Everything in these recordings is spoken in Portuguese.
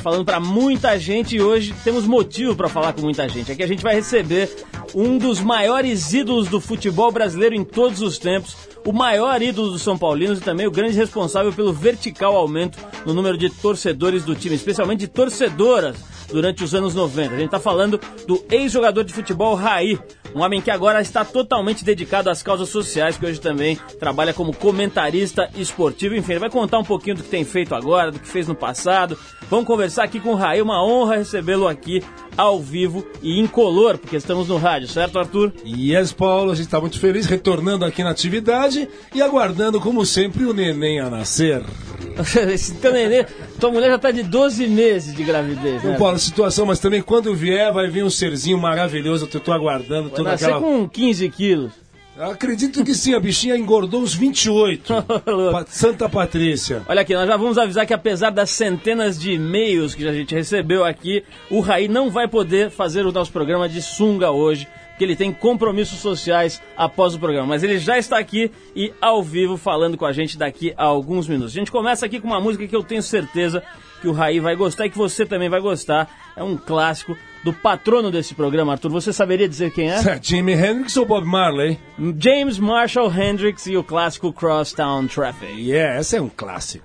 falando para muita gente e hoje temos motivo para falar com muita gente. Aqui a gente vai receber um dos maiores ídolos do futebol brasileiro em todos os tempos, o maior ídolo dos São Paulinos e também o grande responsável pelo vertical aumento no número de torcedores do time, especialmente de torcedoras durante os anos 90. A gente está falando do ex-jogador de futebol Raí, um homem que agora está totalmente dedicado às causas sociais, que hoje também trabalha como comentarista esportivo. Enfim, ele vai contar um pouquinho do que tem feito agora, do que fez no passado. Vamos conversar aqui com o Raí, uma honra recebê-lo aqui ao vivo e incolor, porque estamos no rádio, certo, Arthur? Yes, Paulo, a gente está muito feliz retornando aqui na atividade e aguardando, como sempre, o neném a nascer. Esse teu neném, tua mulher já está de 12 meses de gravidez, né? Paulo, situação, mas também quando vier vai vir um serzinho maravilhoso, eu estou aguardando Toda aquela... com 15 quilos. Acredito que sim, a bichinha engordou uns 28. Pa- Santa Patrícia. Olha aqui, nós já vamos avisar que apesar das centenas de e-mails que a gente recebeu aqui, o Raí não vai poder fazer o nosso programa de sunga hoje, porque ele tem compromissos sociais após o programa. Mas ele já está aqui e ao vivo falando com a gente daqui a alguns minutos. A gente começa aqui com uma música que eu tenho certeza que o Raí vai gostar e que você também vai gostar. É um clássico do patrono desse programa, Arthur. Você saberia dizer quem é? Jimi Hendrix ou Bob Marley? James Marshall Hendrix e o clássico Crosstown Traffic. Yeah, essa é um clássico.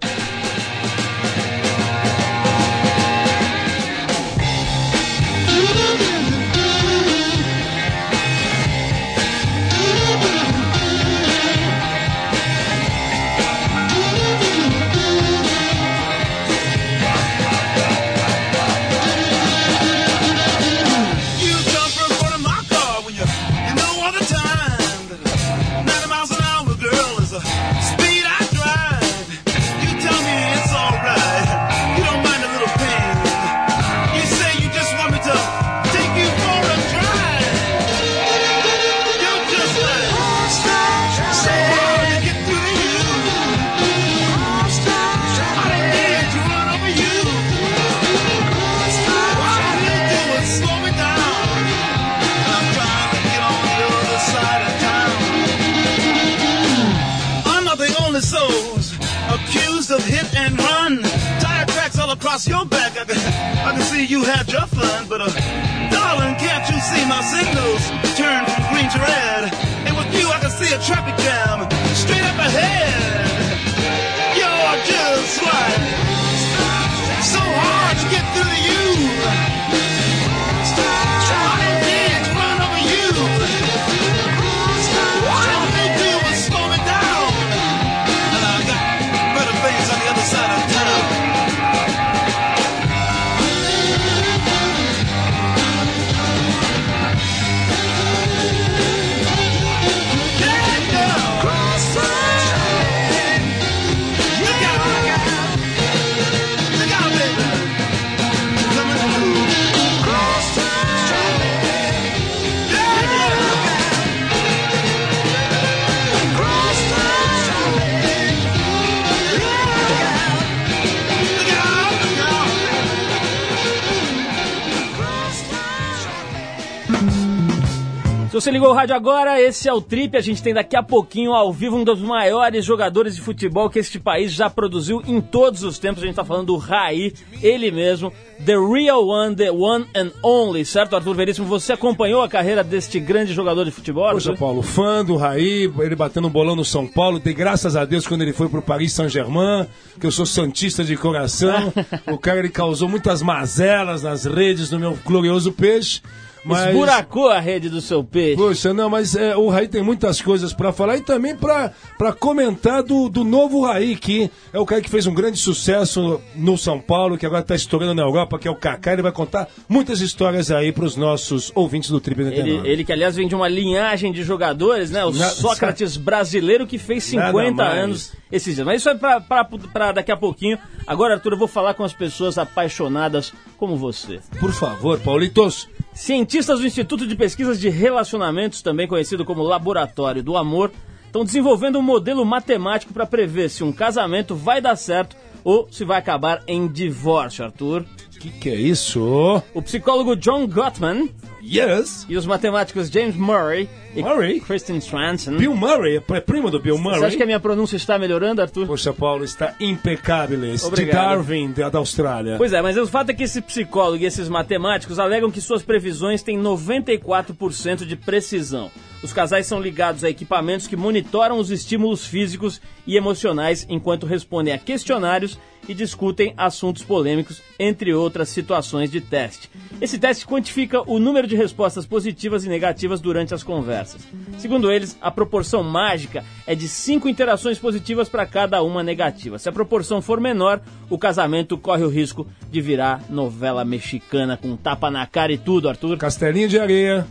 Ligou o rádio agora, esse é o Trip. A gente tem daqui a pouquinho ao vivo um dos maiores jogadores de futebol que este país já produziu em todos os tempos. A gente tá falando do Raí, ele mesmo, The Real One, The One and Only, certo, Arthur Veríssimo? Você acompanhou a carreira deste grande jogador de futebol? Poxa, Arthur? Paulo, fã do Raí, ele batendo um bolão no São Paulo, dei graças a Deus quando ele foi pro Paris Saint-Germain, que eu sou santista de coração. o cara, ele causou muitas mazelas nas redes do meu glorioso peixe. Mas... Esburacou a rede do seu peixe. Poxa, não, mas é, o Raí tem muitas coisas pra falar e também pra comentar do, do novo Raí, que é o cara que fez um grande sucesso no São Paulo, que agora tá estourando na Europa, que é o Kaká. Ele vai contar muitas histórias aí pros nossos ouvintes do Triple Ele, 99. ele que, aliás, vem de uma linhagem de jogadores, né? O Na- Sócrates brasileiro que fez Nada 50 mais. anos esses dias. Mas isso é pra daqui a pouquinho. Agora, Arthur, eu vou falar com as pessoas apaixonadas como você. Por favor, Paulitos. Cientistas do Instituto de Pesquisas de Relacionamentos, também conhecido como Laboratório do Amor, estão desenvolvendo um modelo matemático para prever se um casamento vai dar certo ou se vai acabar em divórcio, Arthur. Que que é isso? O psicólogo John Gottman Yes. e os matemáticos James Murray e Murray? Kristen Swanson. Bill Murray, é primo do Bill Murray. Você acha que a minha pronúncia está melhorando, Arthur? Poxa, Paulo, está impecável. De. Darwin, da, da Austrália. Pois é, mas o fato é que esse psicólogo e esses matemáticos alegam que suas previsões têm 94% de precisão. Os casais são ligados a equipamentos que monitoram os estímulos físicos e emocionais enquanto respondem a questionários e discutem assuntos polêmicos, entre outras situações de teste. Esse teste quantifica o número de respostas positivas e negativas durante as conversas. Segundo eles, a proporção mágica é de 5 interações positivas para cada uma negativa. Se a proporção for menor, o casamento corre o risco de virar novela mexicana com tapa na cara e tudo, Arthur. Castelinho de areia.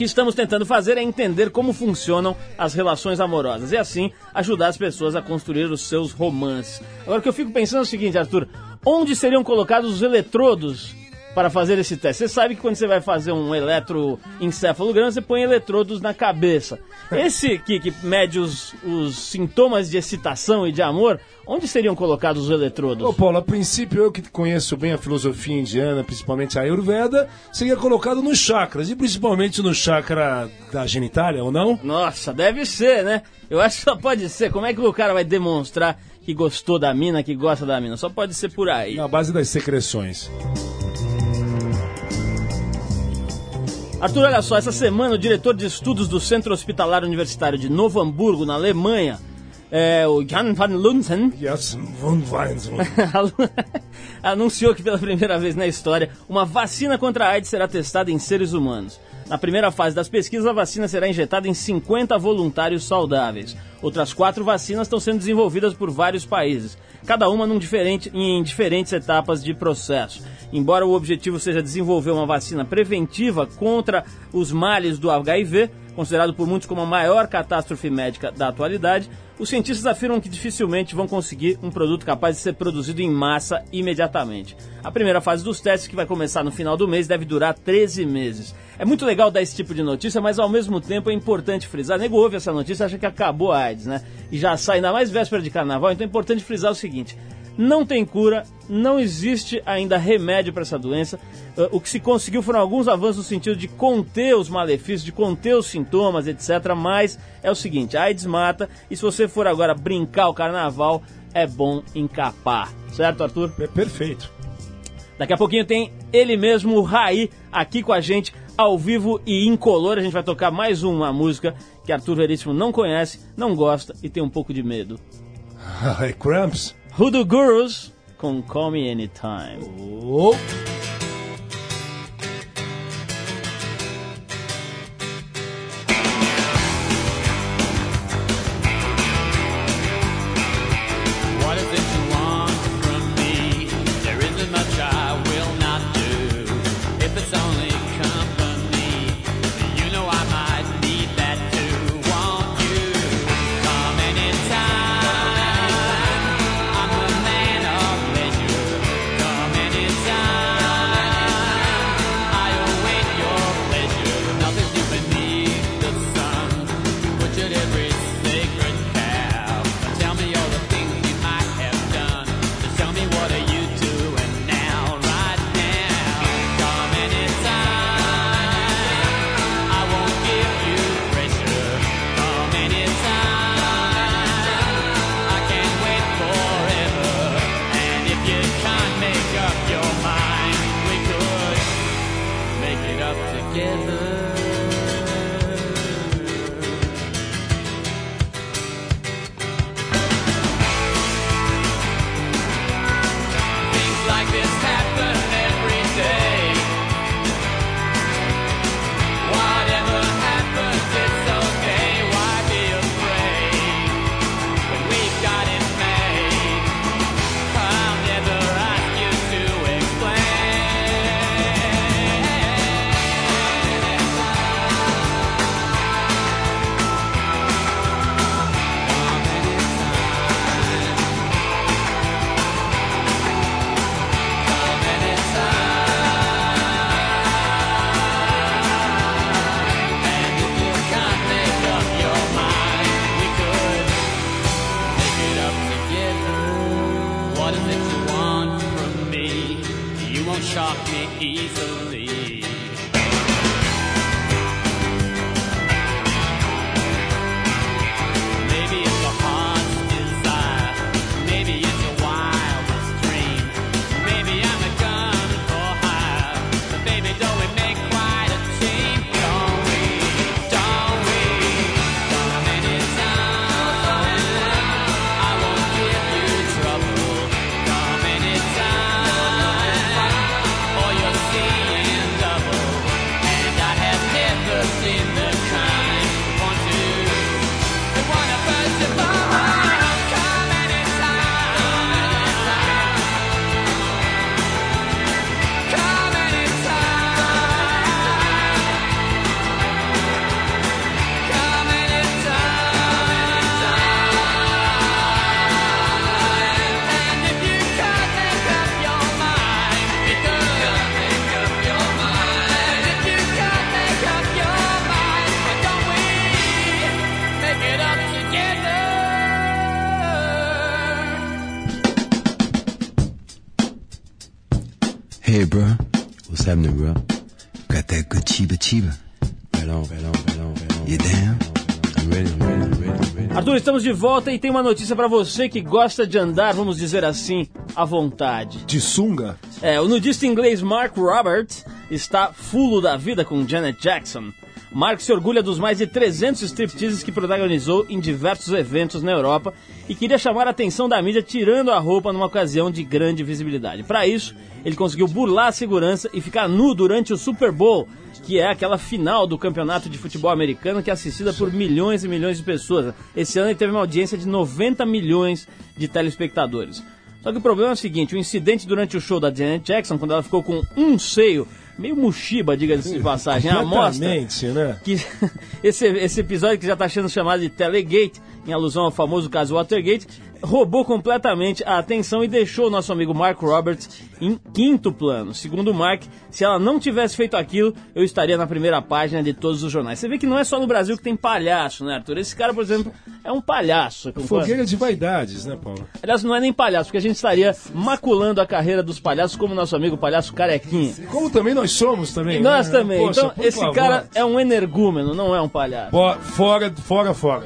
Que estamos tentando fazer é entender como funcionam as relações amorosas e assim ajudar as pessoas a construir os seus romances. Agora o que eu fico pensando é o seguinte, Arthur, onde seriam colocados os eletrodos para fazer esse teste? Você sabe que quando você vai fazer um eletroencefalograma, você põe eletrodos na cabeça. Esse que, que mede os, os sintomas de excitação e de amor, onde seriam colocados os eletrodos? Ô, Paulo, a princípio eu que conheço bem a filosofia indiana, principalmente a Ayurveda, seria colocado nos chakras, e principalmente no chakra da genitália, ou não? Nossa, deve ser, né? Eu acho que só pode ser. Como é que o cara vai demonstrar que gostou da mina, que gosta da mina? Só pode ser por aí. Na base das secreções. Arthur, olha só, essa semana o diretor de estudos do Centro Hospitalar Universitário de Novo Hamburgo, na Alemanha, é, o Jan van Lunsen, Yes, anunciou que pela primeira vez na história, uma vacina contra a AIDS será testada em seres humanos. Na primeira fase das pesquisas, a vacina será injetada em 50 voluntários saudáveis. Outras quatro vacinas estão sendo desenvolvidas por vários países, cada uma diferente, em diferentes etapas de processo. Embora o objetivo seja desenvolver uma vacina preventiva contra os males do HIV, considerado por muitos como a maior catástrofe médica da atualidade, os cientistas afirmam que dificilmente vão conseguir um produto capaz de ser produzido em massa imediatamente. A primeira fase dos testes, que vai começar no final do mês, deve durar 13 meses. É muito legal dar esse tipo de notícia, mas ao mesmo tempo é importante frisar. Nego ouve essa notícia acha que acabou a AIDS, né? E já sai ainda mais véspera de carnaval, então é importante frisar o seguinte: não tem cura, não existe ainda remédio para essa doença. Uh, O que se conseguiu foram alguns avanços no sentido de conter os malefícios, de conter os sintomas, etc. Mas é o seguinte: a AIDS mata, e se você for agora brincar o carnaval, é bom encapar. Certo, Arthur? É perfeito. Daqui a pouquinho tem ele mesmo, o Raí, aqui com a gente, ao vivo e incolor. A gente vai tocar mais uma música que Arthur Veríssimo não conhece, não gosta e tem um pouco de medo. Ai, Cramps. Hoodoo Gurus com Call Me Anytime. Oh. Shock me easily. Estamos de volta e tem uma notícia pra você que gosta de andar, vamos dizer assim, à vontade. De sunga? É, o nudista inglês Mark Roberts está fulo da vida com Janet Jackson. Mark se orgulha dos mais de 300 stripteases que protagonizou em diversos eventos na Europa e queria chamar a atenção da mídia tirando a roupa numa ocasião de grande visibilidade. Para isso, ele conseguiu burlar a segurança e ficar nu durante o Super Bowl, que é aquela final do campeonato de futebol americano que é assistida por milhões e milhões de pessoas. Esse ano ele teve uma audiência de 90 milhões de telespectadores. Só que o problema é o seguinte, o incidente durante o show da Janet Jackson, quando ela ficou com um seio, meio mochiba, diga-se de passagem, a mostra né? que esse, esse episódio que já está sendo chamado de Telegate, em alusão ao famoso caso Watergate, roubou completamente a atenção e deixou o nosso amigo Mark Roberts em quinto plano. Segundo o Mark, se ela não tivesse feito aquilo, eu estaria na primeira página de todos os jornais. Você vê que não é só no Brasil que tem palhaço, né, Arthur? Esse cara, por exemplo, é um palhaço. Fogueira de vaidades, né, Paulo? Aliás, não é nem palhaço, porque a gente estaria maculando a carreira dos palhaços, como nosso amigo palhaço Carequinha. Como também nós somos também. E nós né? também. Poxa, então, esse favor. cara é um energúmeno, não é um palhaço. Bo- Fora, fora, fora.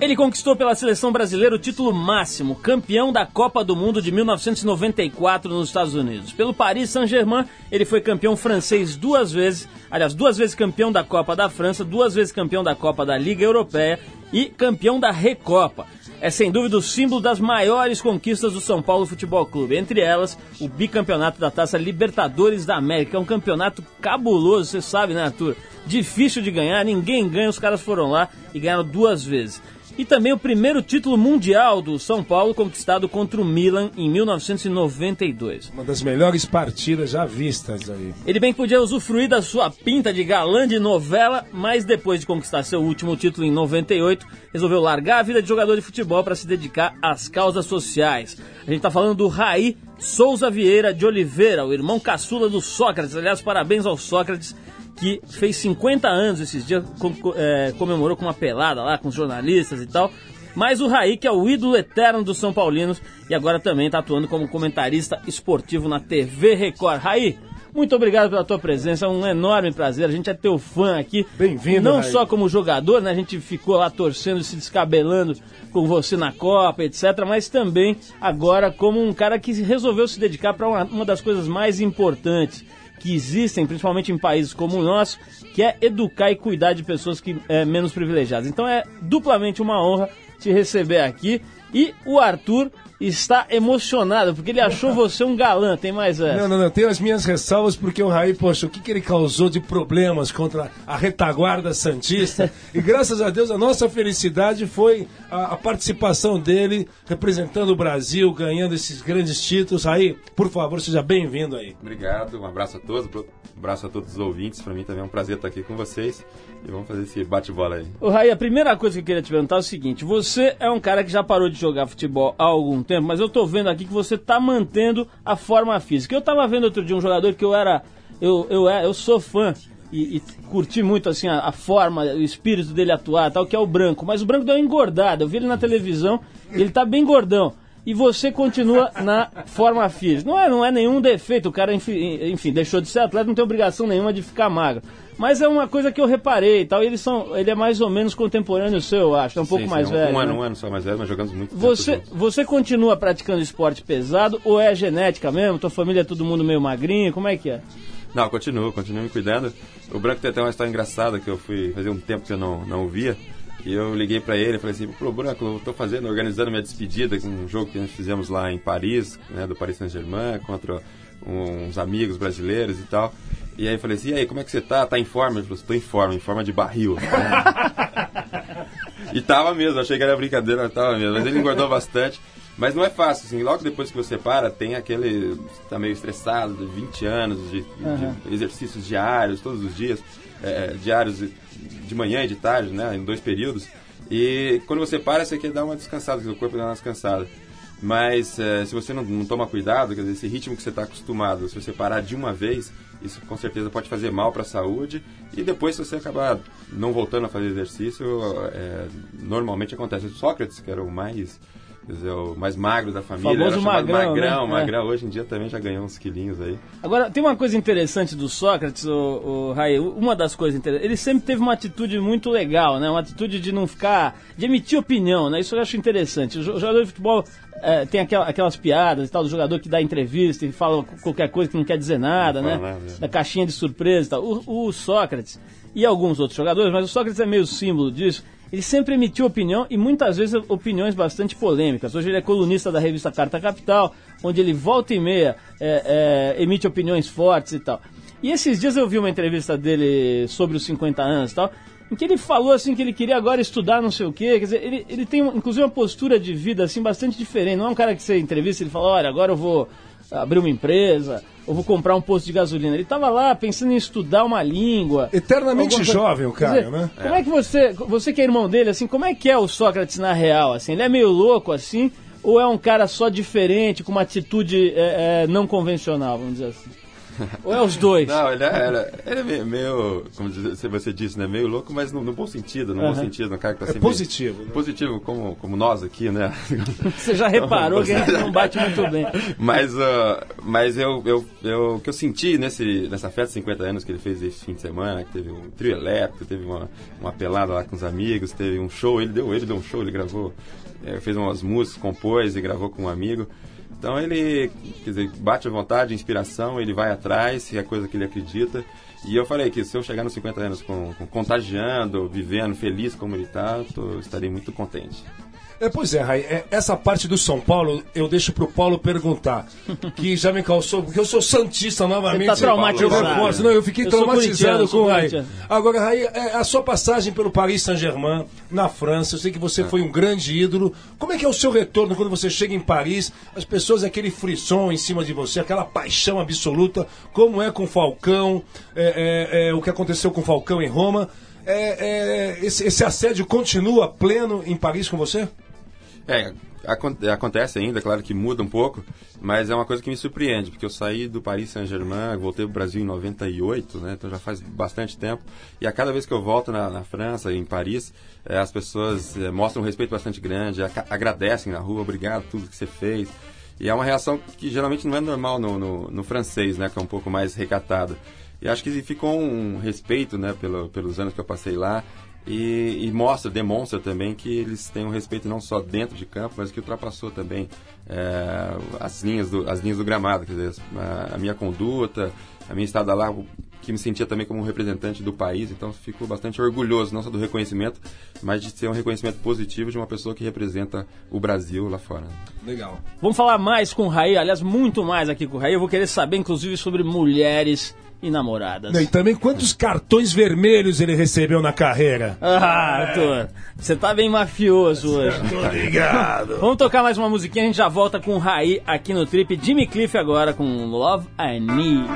Ele conquistou pela seleção brasileira o título máximo, campeão da Copa do Mundo de 1994 nos Estados Unidos. Pelo Paris Saint-Germain, ele foi campeão francês duas vezes, aliás, duas vezes campeão da Copa da França, duas vezes campeão da Copa da Liga Europeia e campeão da Recopa. É sem dúvida o símbolo das maiores conquistas do São Paulo Futebol Clube, entre elas o bicampeonato da Taça Libertadores da América. É um campeonato cabuloso, você sabe, né, Arthur? Difícil de ganhar, ninguém ganha, os caras foram lá e ganharam duas vezes e também o primeiro título mundial do São Paulo conquistado contra o Milan em 1992. Uma das melhores partidas já vistas aí. Ele bem podia usufruir da sua pinta de galã de novela, mas depois de conquistar seu último título em 98, resolveu largar a vida de jogador de futebol para se dedicar às causas sociais. A gente está falando do Raí Souza Vieira de Oliveira, o irmão caçula do Sócrates. Aliás, parabéns ao Sócrates que fez 50 anos esses dias, com- co- é, comemorou com uma pelada lá com os jornalistas e tal. Mas o Raí, que é o ídolo eterno dos São Paulinos e agora também está atuando como comentarista esportivo na TV Record. Raí, muito obrigado pela tua presença, é um enorme prazer. A gente é teu fã aqui. Bem-vindo, Não Raí. só como jogador, né? A gente ficou lá torcendo, se descabelando com você na Copa, etc. Mas também agora como um cara que resolveu se dedicar para uma, uma das coisas mais importantes que existem, principalmente em países como o nosso, que é educar e cuidar de pessoas que é, menos privilegiadas. Então é duplamente uma honra te receber aqui. E o Arthur está emocionado, porque ele achou você um galã. Tem mais essa? Não, não, não. Tenho as minhas ressalvas porque o Raí, poxa, o que, que ele causou de problemas contra a retaguarda Santista. e graças a Deus a nossa felicidade foi a, a participação dele representando o Brasil, ganhando esses grandes títulos. Raí, por favor, seja bem-vindo aí. Obrigado, um abraço a todos, um abraço a todos os ouvintes. Para mim também é um prazer estar aqui com vocês e vamos fazer esse bate-bola aí. Ô, Raí, a primeira coisa que eu queria te perguntar é o seguinte: você é um cara que já parou de jogar futebol há algum tempo, mas eu tô vendo aqui que você tá mantendo a forma física. Eu tava vendo outro dia um jogador que eu era. Eu, eu, é- eu sou fã e, e curti muito assim a, a forma, o espírito dele atuar, tal, que é o branco. Mas o branco deu uma engordada. Eu vi ele na televisão ele tá bem gordão. e você continua na forma física. Não é, não é nenhum defeito, o cara, enfim, enfim, deixou de ser atleta, não tem obrigação nenhuma de ficar magro. Mas é uma coisa que eu reparei e tal, eles são, ele é mais ou menos contemporâneo seu, eu acho, é um pouco Sim, mais sim, velho. Um ano, né? um ano só mais velho, mas jogamos muito tempo Você, juntos. você continua praticando esporte pesado ou é genética mesmo? Tua família é todo mundo meio magrinho? Como é que é? Não, continuo, continuo me cuidando. O Branco tem até uma história engraçada que eu fui fazer um tempo que eu não, não via. E eu liguei pra ele e falei assim, pô, Branco, eu tô fazendo, organizando minha despedida com um jogo que nós fizemos lá em Paris, né, do Paris Saint-Germain, contra uns amigos brasileiros e tal. E aí eu falei assim, e aí, como é que você tá? Tá em forma? Ele falou, tô em forma, em forma de barril. E tava mesmo, achei que era brincadeira, mas tava mesmo. Mas ele engordou bastante. Mas não é fácil, assim, logo depois que você para, tem aquele. tá meio estressado, de 20 anos de, de exercícios diários, todos os dias, é, diários de manhã e de tarde, né? Em dois períodos. E quando você para, você quer dar uma descansada, o corpo dá uma descansada. Mas é, se você não, não toma cuidado, quer dizer, esse ritmo que você está acostumado, se você parar de uma vez, isso com certeza pode fazer mal para a saúde. E depois, se você acabar não voltando a fazer exercício, é, normalmente acontece. Sócrates, que era o mais, quer dizer, o mais magro da família, Famoso era magrão, magrão, né? magrão. Hoje em dia também já ganhou uns quilinhos aí. Agora, tem uma coisa interessante do Sócrates, o, o Rai, uma das coisas interessantes, ele sempre teve uma atitude muito legal, né? Uma atitude de não ficar, de emitir opinião, né? Isso eu acho interessante. O jo- jogador de futebol eh, tem aquela- aquelas piadas e tal, do jogador que dá entrevista e fala qualquer coisa que não quer dizer nada, Não né? nada, é. Da caixinha de surpresa e tal. O, o Sócrates e alguns outros jogadores, mas o Sócrates é meio símbolo disso. Ele sempre emitiu opinião e muitas vezes opiniões bastante polêmicas. Hoje ele é colunista da revista Carta Capital, onde ele volta e meia é, é, emite opiniões fortes e tal. E esses dias eu vi uma entrevista dele sobre os 50 anos e tal, em que ele falou assim que ele queria agora estudar não sei o quê. Quer dizer, ele, ele tem inclusive uma postura de vida assim bastante diferente. Não é um cara que você entrevista e ele fala, olha, agora eu vou abrir uma empresa, eu vou comprar um posto de gasolina. Ele estava lá pensando em estudar uma língua. Eternamente jovem o cara, dizer, né? Como é que você, você que é irmão dele, assim, como é que é o Sócrates na real, assim? Ele é meio louco, assim, ou é um cara só diferente, com uma atitude é, é, não convencional, vamos dizer assim? Ou é os dois? Não, ele é, ele é- é meio, meio, como você disse, né? Meio louco, mas no, no bom sentido, no bom Aham. sentido. Um cara que tá É sempre... positivo, né? Positivo, como, como nós aqui, né? Você já reparou que a gente não bate muito bem. Mas, ah, mas eu, eu, eu, o que eu senti nesse, nessa festa de 50 anos que ele fez esse fim de semana, que teve um trio elétrico, teve uma, uma pelada lá com os amigos, teve um show, ele deu, ele deu um show, ele gravou, eh, fez umas músicas, compôs e gravou com um amigo. Então ele, quer dizer, bate à vontade, inspiração, ele vai atrás, se é coisa que ele acredita. E eu falei que se eu chegar nos 50 anos com, com contagiando, vivendo, feliz como ele está, eu estarei muito contente. É, pois é, é, essa parte do São Paulo eu deixo pro Paulo perguntar. Que já me causou, porque eu sou Santista novamente. Ele tá traumatizado. Eu reforço, não, eu fiquei Eu traumatizado com o corintiano. Agora, Rai, é, a sua passagem pelo Paris Saint-Germain, na França, eu sei que você foi um grande ídolo. Como é que é o seu retorno quando você chega em Paris? As pessoas, aquele frisson em cima de você, aquela paixão absoluta, como é com o Falcão, é, é, é, o que aconteceu com o Falcão em Roma. É, é, esse, esse assédio continua pleno em Paris com você? É, acon- acontece ainda, claro que muda um pouco, mas é uma coisa que me surpreende, porque eu saí do Paris Saint-Germain, voltei pro Brasil em 98, né, então já faz bastante tempo, e a cada vez que eu volto na, na França, em Paris, eh, as pessoas eh, mostram um respeito bastante grande, agradecem na rua, obrigado tudo que você fez, e é uma reação que geralmente não é normal no, no, no francês, né, que é um pouco mais recatado. E acho que ficou um respeito, né, pelo, pelos anos que eu passei lá, e, e mostra, demonstra também que eles têm um respeito não só dentro de campo, mas que ultrapassou também é, as, linhas do, as linhas do gramado, quer dizer, a, a minha conduta, a minha estada lá, que me sentia também como um representante do país, então fico bastante orgulhoso, não só do reconhecimento, mas de ser um reconhecimento positivo de uma pessoa que representa o Brasil lá fora. Legal. Vamos falar mais com o Raí, aliás, muito mais aqui com o Raí. Eu vou querer saber, inclusive, sobre mulheres e namoradas. E também quantos cartões vermelhos ele recebeu na carreira? Ah, Arthur, você tá bem mafioso hoje. Tô ligado. Vamos tocar mais uma musiquinha, a gente já volta com o Raí aqui no Trip. Jimmy Cliff agora com Love I Need.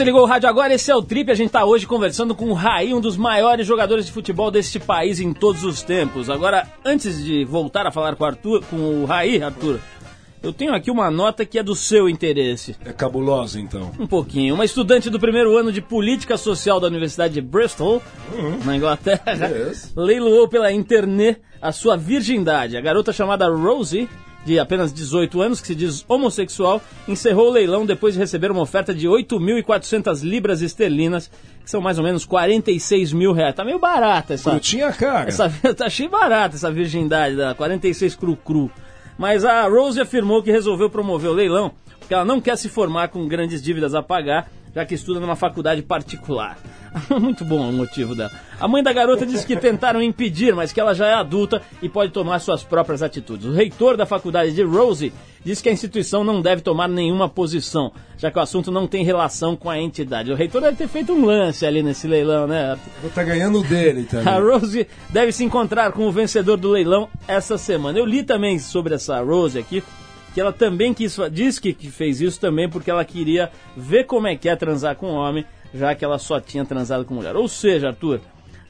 Você ligou o rádio agora, esse é o Trip. A gente tá hoje conversando com o Raí, um dos maiores jogadores de futebol deste país em todos os tempos. Agora, antes de voltar a falar com, o Arthur, com o Raí, Arthur, eu tenho aqui uma nota que é do seu interesse. É cabulosa, então. Um pouquinho. Uma estudante do primeiro ano de Política Social da Universidade de Bristol, na Inglaterra, Yes. leiloou pela internet a sua virgindade. A garota chamada Rosie, de apenas 18 anos, que se diz homossexual, encerrou o leilão depois de receber uma oferta de 8.400 libras esterlinas, que são mais ou menos 46 mil reais. Tá meio barata essa... Curtinha, cara. Essa, tá achei barata essa virgindade da 46 cru cru. Mas a Rose afirmou que resolveu promover o leilão porque ela não quer se formar com grandes dívidas a pagar, já que estuda numa faculdade particular. Muito bom o motivo dela. A mãe da garota disse que tentaram impedir, mas que ela já é adulta e pode tomar suas próprias atitudes. O reitor da faculdade de Rose disse que a instituição não deve tomar nenhuma posição, já que o assunto não tem relação com a entidade. O reitor deve ter feito um lance ali nesse leilão, né? Tá ganhando dele A também. Rose deve se encontrar com o vencedor do leilão essa semana. Eu li também sobre essa Rose aqui, que ela também quis, diz que, que fez isso também porque ela queria ver como é que é transar com homem, já que ela só tinha transado com mulher. Ou seja, Arthur,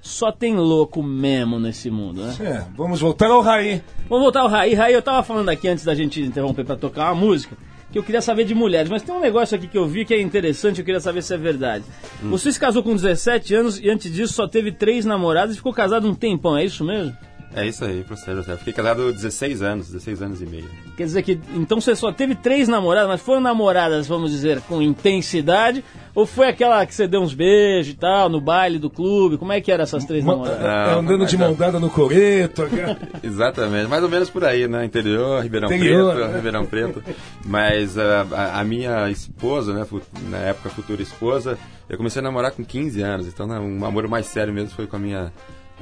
só tem louco mesmo nesse mundo, né? É, vamos voltar ao Raí. Vamos voltar ao Raí. Raí, eu tava falando aqui antes da gente interromper pra tocar uma música, que eu queria saber de mulheres, mas tem um negócio aqui que eu vi que é interessante, eu queria saber se é verdade. Você se casou com 17 anos e antes disso só teve três namoradas e ficou casado um tempão, é isso mesmo? É isso aí, professor José. Fiquei casado 16 anos, 16 anos e meio. Quer dizer que então você só teve três namoradas, mas foram namoradas, vamos dizer, com intensidade? Ou foi aquela que você deu uns beijos e tal, no baile do clube? Como é que eram essas três Ma- namoradas? é, andando de mão dada no coreto. Exatamente, mais ou menos por aí, né? Interior, Ribeirão Interior, Preto, né? Ribeirão Preto. Mas ah, a, a minha esposa, né, na época futura esposa, eu comecei a namorar com 15 anos, então né, um amor mais sério mesmo foi com a minha.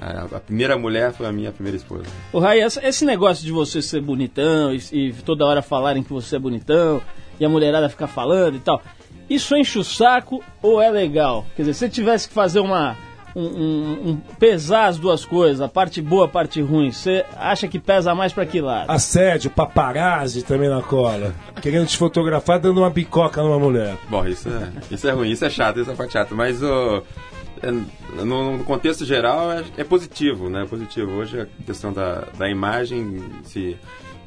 A, primeira mulher foi a minha primeira esposa. O Rai, esse negócio de você ser bonitão e, e toda hora falarem que você é bonitão e a mulherada ficar falando e tal, isso enche o saco ou é legal? Quer dizer, se você tivesse que fazer uma, um- um- um- pesar as duas coisas, a parte boa, a parte ruim, você acha que pesa mais pra que lado? Assédio, paparazzi também na cola. Querendo te fotografar dando uma bicoca numa mulher. Bom, isso é, isso é ruim, isso é chato, isso é parte chata, mas o é, no, no contexto geral é, é positivo, né? É positivo. Hoje a questão da, da imagem, se,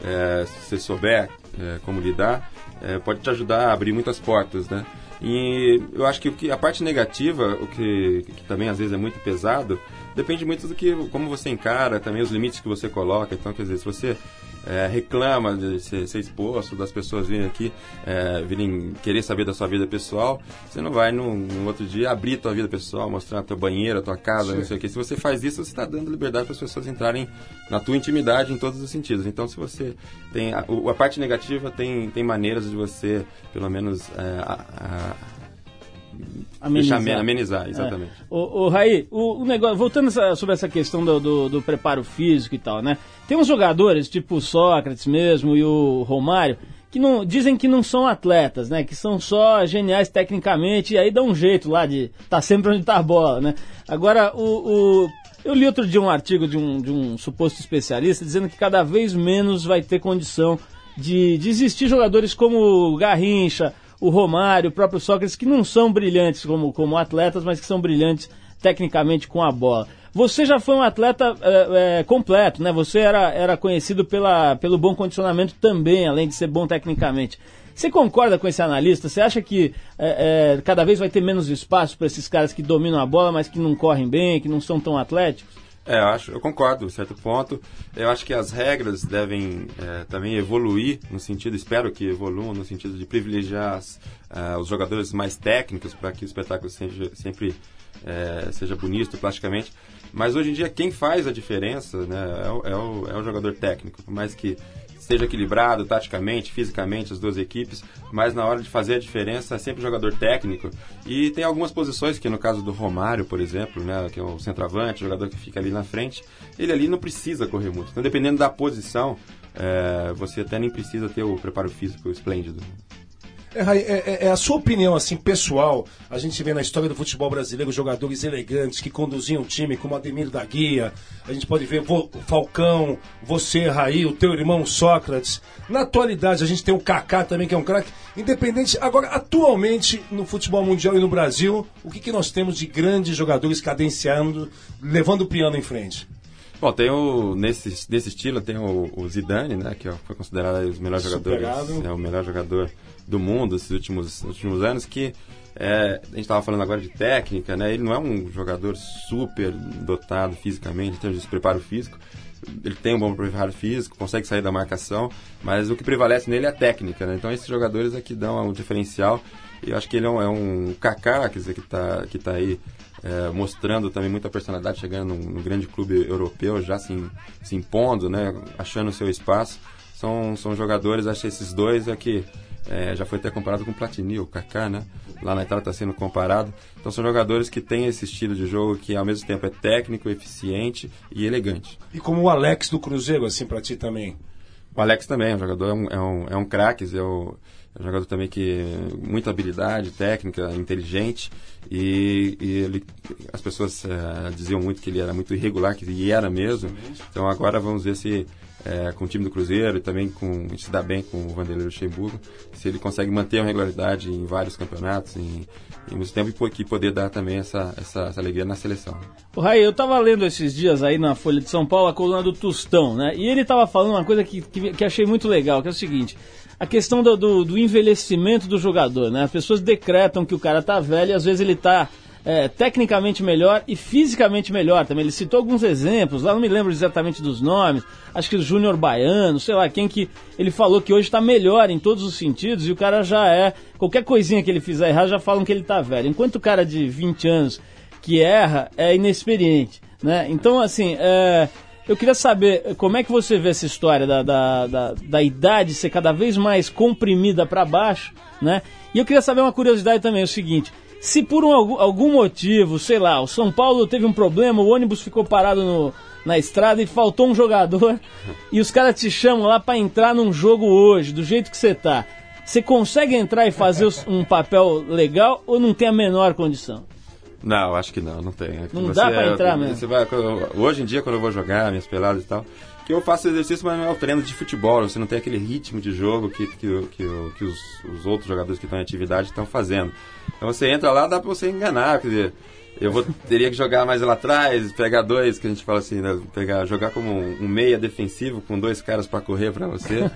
é, se souber é, como lidar, é, pode te ajudar a abrir muitas portas, né? E eu acho que, que a parte negativa, o que, que também às vezes é muito pesado, depende muito do que como você encara, também os limites que você coloca. Então, quer dizer, se você é, reclama de ser, ser exposto, das pessoas virem aqui, é, virem querer saber da sua vida pessoal, você não vai num, num outro dia abrir tua vida pessoal, mostrar a tua banheira, a tua casa, não sei o que. Se você faz isso, você está dando liberdade para as pessoas entrarem na tua intimidade em todos os sentidos. Então, se você tem a, a parte negativa tem tem maneiras de você, pelo menos, é, a- a- deixar amen- amenizar, exatamente. É. O, o Raí, o, o negócio, voltando essa- sobre essa questão do, do, do preparo físico e tal, né? Tem uns jogadores, tipo o Sócrates mesmo e o Romário, que não dizem que não são atletas, né? Que são só geniais tecnicamente e aí dá um jeito lá de tá sempre onde tá a bola, né? Agora, o, o- eu li outro dia um artigo de um, de um suposto especialista dizendo que cada vez menos vai ter condição de, de existir jogadores como o Garrincha, o Romário, o próprio Sócrates, que não são brilhantes como, como atletas, mas que são brilhantes tecnicamente com a bola. Você já foi um atleta é, é, completo, né? Você era, era conhecido pela, pelo bom condicionamento também, além de ser bom tecnicamente. Você concorda com esse analista? Você acha que é, cada vez vai ter menos espaço para esses caras que dominam a bola, mas que não correm bem, que não são tão atléticos? É, eu acho, eu concordo, certo ponto. Eu acho que as regras devem é, também evoluir no sentido, espero que evoluam no sentido de privilegiar as, ah, os jogadores mais técnicos para que o espetáculo seja, sempre é, seja bonito plasticamente. Mas hoje em dia quem faz a diferença né, é, o, é o- é o jogador técnico, por mais que esteja equilibrado taticamente, fisicamente, as duas equipes, mas na hora de fazer a diferença é sempre jogador técnico. E tem algumas posições, que no caso do Romário, por exemplo, né, que é o centroavante, o jogador que fica ali na frente, ele ali não precisa correr muito. Então, dependendo da posição, é, você até nem precisa ter o preparo físico esplêndido. É, é- é- é a sua opinião, assim, pessoal. A gente vê na história do futebol brasileiro jogadores elegantes que conduziam o time, como Ademir da Guia. A gente pode ver vo- o Falcão, você, Raí, o teu irmão Sócrates. Na atualidade, a gente tem o Kaká também, que é um craque. Independente. Agora, atualmente, no futebol mundial e no Brasil, o que, que nós temos de grandes jogadores cadenciando, levando o piano em frente? Bom, tem o, nesse, nesse estilo tem o, o Zidane, né, que foi considerado aí os melhores jogadores, Superado. é o melhor jogador do mundo esses últimos, últimos anos, que é, a gente estava falando agora de técnica, né, ele não é um jogador super dotado fisicamente, em termos de preparo físico, ele tem um bom preparo físico, consegue sair da marcação, mas o que prevalece nele é a técnica, né, então esses jogadores aqui dão um diferencial, e eu acho que ele é um, é um Kaká, quer dizer, que está que tá aí é, mostrando também muita personalidade, chegando num, num grande clube europeu, já se, se impondo, né, achando o seu espaço. São, são jogadores, acho que esses dois é que é, já foi até comparado com o Platini, o Kaká, né? Lá na Itália está sendo comparado. Então são jogadores que têm esse estilo de jogo que ao mesmo tempo é técnico, eficiente e elegante. E como o Alex do Cruzeiro, assim, pra ti também. O Alex também é um jogador, é um, é um, é um craque, é, o- é um jogador também que muita habilidade técnica, inteligente e, e ele, as pessoas eh, diziam muito que ele era muito irregular, que e era mesmo. Então agora vamos ver se eh, com o time do Cruzeiro e também com se dá bem com o Vanderlei Luxemburgo, se ele consegue manter uma regularidade em vários campeonatos em, e ao mesmo tempo e poder dar também essa, essa, essa alegria na seleção. O Raí, eu tava lendo esses dias aí na Folha de São Paulo a coluna do Tostão, né? E ele tava falando uma coisa que, que, que achei muito legal, que é o seguinte: a questão do, do, do envelhecimento do jogador, né? As pessoas decretam que o cara tá velho e às vezes ele tá é, tecnicamente melhor e fisicamente melhor também. Ele citou alguns exemplos, lá não me lembro exatamente dos nomes, acho que o Júnior Baiano, sei lá, quem que ele falou que hoje tá melhor em todos os sentidos e o cara já é. Qualquer coisinha que ele fizer errar já falam que ele tá velho. Enquanto o cara de 20 anos que erra é inexperiente, né? Então, assim, é, eu queria saber como é que você vê essa história da, da, da, da idade ser cada vez mais comprimida para baixo, né? E eu queria saber uma curiosidade também, é o seguinte, se por um, algum- motivo, sei lá, o São Paulo teve um problema, o ônibus ficou parado no, na estrada e faltou um jogador, e os caras te chamam lá para entrar num jogo hoje, do jeito que você tá, você consegue entrar e fazer um papel legal ou não tem a menor condição? Não, acho que não, não tem. É Não dá pra entrar mesmo. você vai- hoje em dia, quando eu vou jogar minhas peladas e tal, que eu faço exercício, mas não é o treino de futebol. Você não tem aquele ritmo de jogo que, que, que, que os, os outros jogadores que estão em atividade estão fazendo. Então você entra lá, dá pra você enganar. Quer dizer, eu vou, teria que jogar mais lá atrás, pegar dois, que a gente fala assim, né? Pegar, jogar como um, um meia defensivo com dois caras pra correr pra você.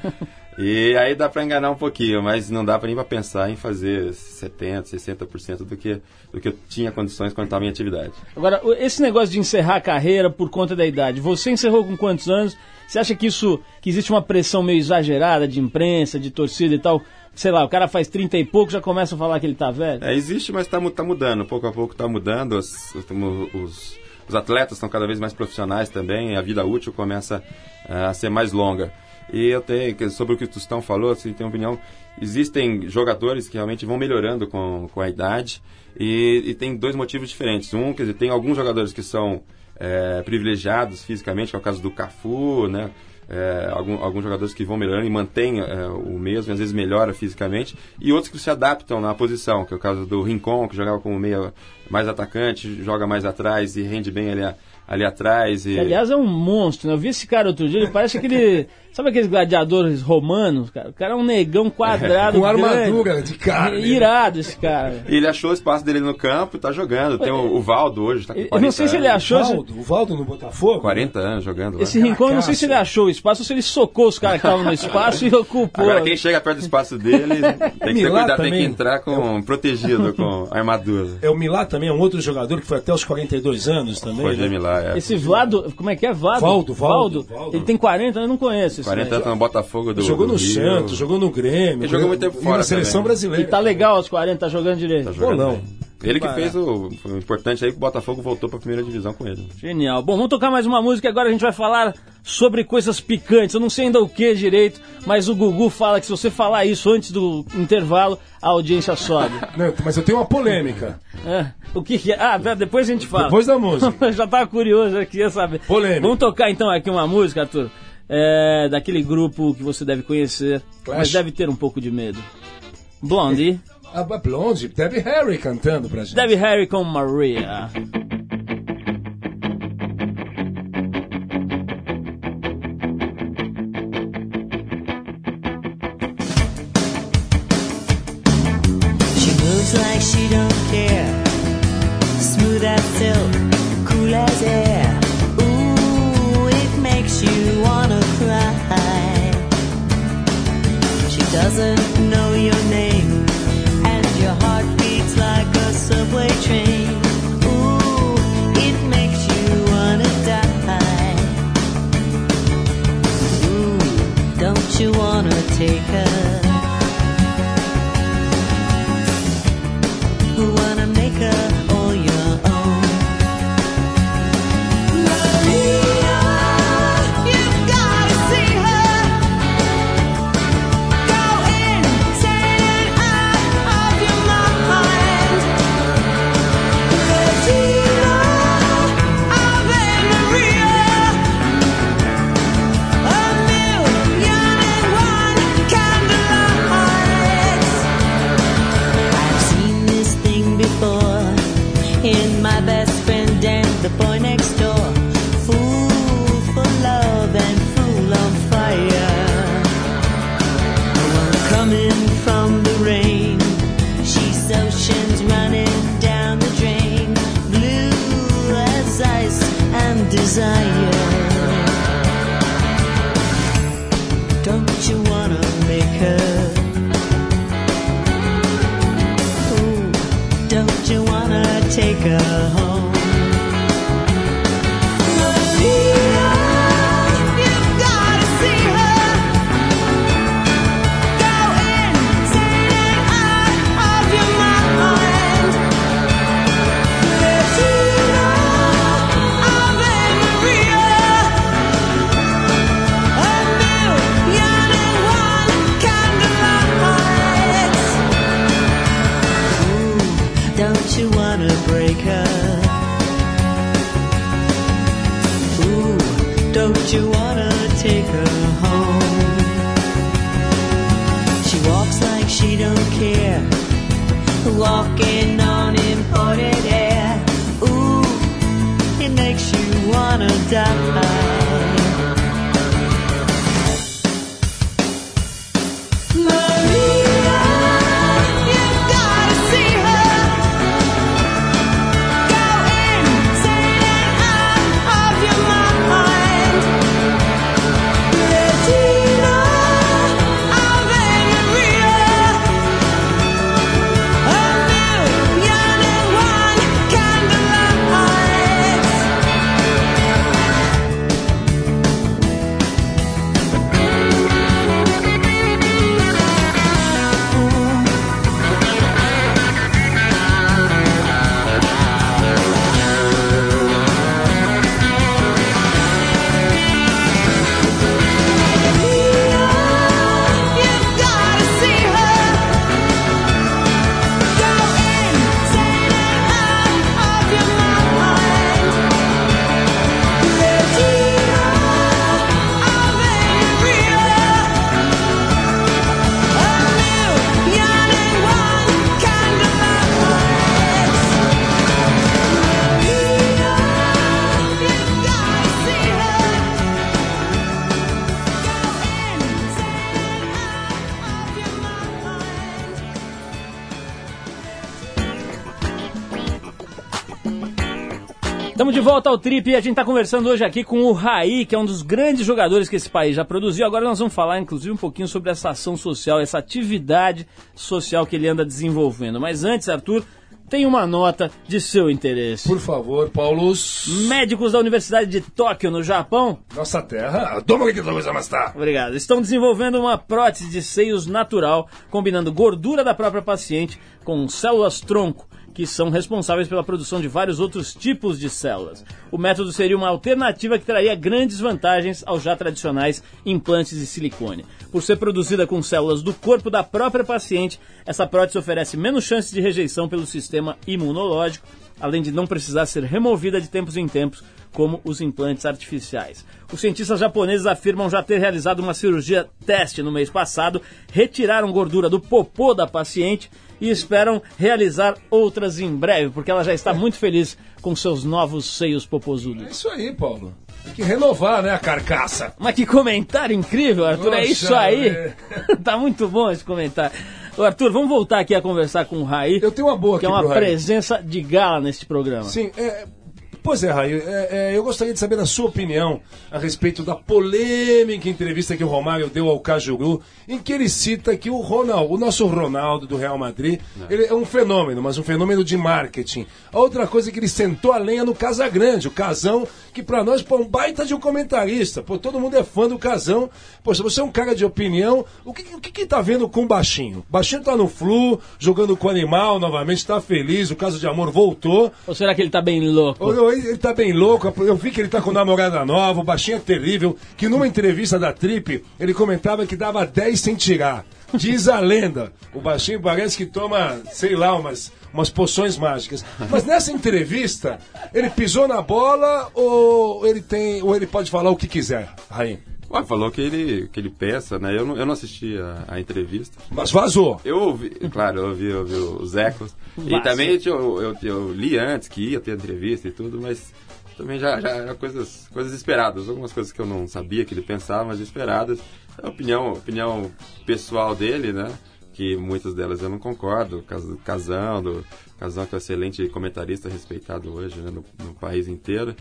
E aí dá pra enganar um pouquinho, mas não dá pra nem pra pensar em fazer 70%, 60% do que, do que eu tinha condições quando estava em atividade. Agora, esse negócio de encerrar a carreira por conta da idade, você encerrou com quantos anos? Você acha que isso, que existe uma pressão meio exagerada de imprensa, de torcida e tal? Sei lá, o cara faz 30 e pouco, já começa a falar que ele tá velho? É, existe, mas está tá mudando. Pouco a pouco está mudando. Os, os, os- os atletas estão cada vez mais profissionais também. A vida útil começa ah, a ser mais longa. E eu tenho, sobre o que o Tostão falou, assim, tenho opinião. Existem jogadores que realmente vão melhorando com, com a idade. E, e tem dois motivos diferentes. Um, quer dizer, tem alguns jogadores que são é, privilegiados fisicamente, que é o caso do Cafu, né? É, algum- alguns jogadores que vão melhorando e mantêm é, o mesmo, às vezes melhora fisicamente, e outros que se adaptam na posição, que é o caso do Rincon, que jogava como meia mais atacante, joga mais atrás e rende bem ali, ali atrás. E... Que, aliás, é um monstro, né? Eu vi esse cara outro dia, ele parece aquele. Sabe aqueles gladiadores romanos, cara? O cara é um negão quadrado. Com grande. armadura de carne. Irado esse cara. E ele achou o espaço dele no campo e tá jogando. Tem o, o Valdo hoje, tá com 40 Eu não sei se ele anos. achou. se- Valdo, o Valdo no Botafogo? 40 anos jogando lá. Esse Rincon, eu não sei se ele achou o espaço ou se ele socou os caras que estavam no espaço e ocupou. Agora, quem chega perto do espaço dele tem que ter Milá cuidado, tem que também. entrar com, protegido, com armadura. É o Milá também, é um outro jogador que foi até os 42 anos também. Foi né? Jamie lá, é. Esse Vlado, como é que é? Vlado? Valdo, Valdo, Valdo. Ele tem 40, eu não conheço esse 40 daí. anos no Botafogo do Jogou do no Rio. Santos, jogou no Grêmio. Ele jogou muito tempo e fora Na seleção também. brasileira. E tá legal aos 40, tá jogando direito. Tá jogando Bolão. Ele que fez o, importante aí que o Botafogo voltou pra primeira divisão com ele. Genial. Bom, vamos tocar mais uma música e agora a gente vai falar sobre coisas picantes. Eu não sei ainda o que direito, mas o Gugu fala que se você falar isso antes do intervalo, a audiência sobe. Não, mas eu tenho uma polêmica. É, o que, que é? Ah, pera, depois a gente fala. Depois da música. Eu já tava curioso, eu queria saber. Polêmica. Vamos tocar então aqui uma música, Arthur. É, daquele grupo que você deve conhecer, Clash. mas deve ter um pouco de medo. Blondie, A a Blonde, Debbie Harry cantando pra gente. Debbie Harry com Maria. She moves like she don't doesn't she don't care. Walking on imported air, ooh, it makes you wanna die. Volta ao Trip e a gente está conversando hoje aqui com o Raí, que é um dos grandes jogadores que esse país já produziu. Agora nós vamos falar, inclusive, um pouquinho sobre essa ação social, essa atividade social que ele anda desenvolvendo. Mas antes, Arthur, tem uma nota de seu interesse. Por favor, Paulos. Médicos da Universidade de Tóquio, no Japão, Nossa terra. Toma que coisa mais tá. Obrigado. Estão desenvolvendo uma prótese de seios natural, combinando gordura da própria paciente com células tronco, que são responsáveis pela produção de vários outros tipos de células. O método seria uma alternativa que traria grandes vantagens aos já tradicionais implantes de silicone. Por ser produzida com células do corpo da própria paciente, essa prótese oferece menos chances de rejeição pelo sistema imunológico, além de não precisar ser removida de tempos em tempos, como os implantes artificiais. Os cientistas japoneses afirmam já ter realizado uma cirurgia teste no mês passado, retiraram gordura do popô da paciente e esperam realizar outras em breve, porque ela já está muito feliz com seus novos seios É popozudos. isso aí, Paulo. Tem que renovar, né, a carcaça. Mas que comentário incrível, Arthur. é Poxa, isso aí. é. tá muito bom esse comentário. Ô, Arthur, vamos voltar aqui a conversar com o Raí. Eu tenho uma boa Que é uma pro Raí. presença de gala neste programa. Sim, é, pois é, Raí, é, é, eu gostaria de saber a sua opinião a respeito da polêmica entrevista que o Romário deu ao Cajuru, em que ele cita que o Ronaldo, o nosso Ronaldo do Real Madrid, ele é um fenômeno, mas um fenômeno de marketing. A outra coisa é que ele sentou a lenha no Casagrande, o Casão, que pra nós pô, é um baita de um comentarista. Pô, todo mundo é fã do Casão. Poxa, você é um cara de opinião. O que, o que, que tá vendo com o Baixinho? O Baixinho tá no Flu, jogando com o animal novamente, tá feliz, o caso de amor voltou. Ou será que ele tá bem louco? Ô, Ele tá bem louco, eu vi que ele tá com namorada nova, o baixinho é terrível, que numa entrevista da Trip, ele comentava que dava 10 sem tirar. Diz a lenda, o baixinho parece que toma, sei lá, umas, umas poções mágicas. Mas nessa entrevista, ele pisou na bola ou ele tem, ou ele pode falar o que quiser, Raim? Ué, falou que ele, que ele pensa, né? Eu não, eu não assisti a, a entrevista. Mas vazou. Eu ouvi, claro, eu ouvi, eu ouvi os ecos. E Massa. também eu, eu, eu li antes que ia ter entrevista e tudo, mas também já, já era coisas, coisas esperadas. Algumas coisas que eu não sabia que ele pensava, mas esperadas. É a opinião, opinião pessoal dele, né? Que muitas delas eu não concordo. O caso do Casão, do Casão que é um excelente comentarista respeitado hoje né, no, no país inteiro.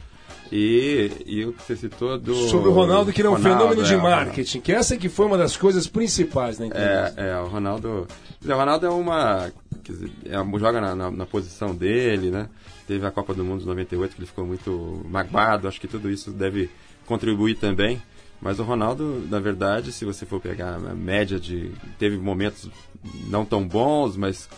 E, e o que você citou do. Sobre o Ronaldo, que ele é um Ronaldo, fenômeno de é, marketing, que essa que foi uma das coisas principais na entrevista. É, é, o Ronaldo. O Ronaldo é uma. Dizer, é, joga na, na, na posição dele, né? Teve a Copa do Mundo de 98 que ele ficou muito magoado. Acho que tudo isso deve contribuir também. Mas o Ronaldo, na verdade, se você for pegar a média de. Teve momentos não tão bons, mas.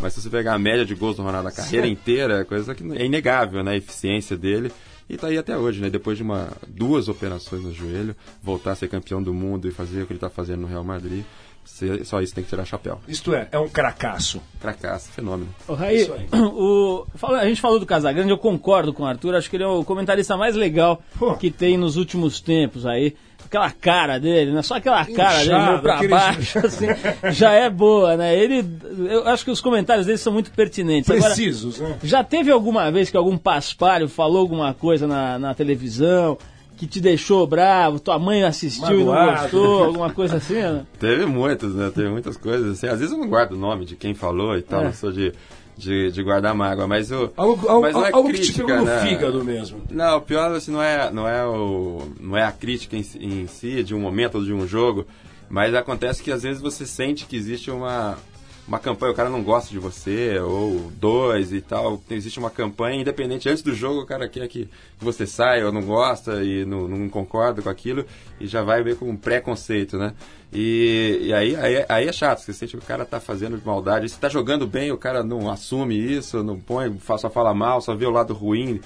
Mas se você pegar a média de gols do Ronaldo a carreira inteira, é coisa que é inegável, né? A eficiência dele. E tá aí até hoje, né? Depois de uma, duas operações no joelho, voltar a ser campeão do mundo e fazer o que ele tá fazendo no Real Madrid. se- só isso tem que tirar chapéu. Isto é, é um cracaço. Cracaço, fenômeno. O Raí, o, fala- a gente falou do Casagrande, eu concordo com o Arthur, acho que ele é o comentarista mais legal Pô. que tem nos últimos tempos aí. Aquela cara dele, né? Só aquela cara dele Inchado, meio pra aquele- baixo, assim, já é boa, né? Ele, eu acho que os comentários dele são muito pertinentes. Agora, Precisos, né? já teve alguma vez que algum paspalho falou alguma coisa na, na televisão que te deixou bravo, tua mãe assistiu e não Magoado. gostou, alguma coisa assim, né? Teve muitos, né? Teve muitas coisas assim. Às vezes eu não guardo o nome de quem falou e tal, É. não sou de, de, de guardar mágoa, mas eu. Algo, algo, mas não é algo que te crítica, pegou no né? fígado mesmo. Não, o pior assim, não é, não é o, não é a crítica em, em si de um momento ou de um jogo, mas acontece que às vezes você sente que existe uma uma campanha, o cara não gosta de você ou dois e tal, existe uma campanha independente antes do jogo, o cara quer que, você saia ou não gosta e não, não concorda com aquilo e já vai ver com um preconceito, né? E, e aí, aí, aí é chato, você sente que o cara tá fazendo de maldade, se tá jogando bem, o cara não assume isso, não põe, só fala mal, só vê o lado ruim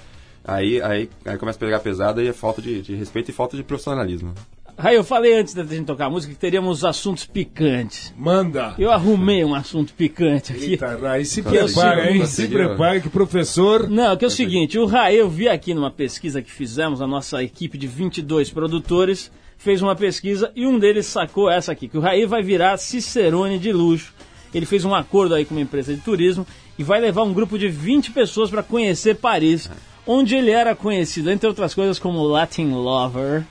Aí, aí, aí começa a pegar pesado e é falta de, de respeito e falta de profissionalismo. Raí, eu falei antes da gente tocar a música que teríamos assuntos picantes. Manda. Eu arrumei um assunto picante aqui. Eita, aí se prepara, hein? Se conseguiu. prepara que o professor... Não, que é o seguinte, o Raí, eu vi aqui numa pesquisa que fizemos, a nossa equipe de 22 produtores fez uma pesquisa e um deles sacou essa aqui, que o Raí vai virar Cicerone de luxo. Ele fez um acordo aí com uma empresa de turismo e vai levar um grupo de 20 pessoas para conhecer Paris, onde ele era conhecido, entre outras coisas, como Latin Lover.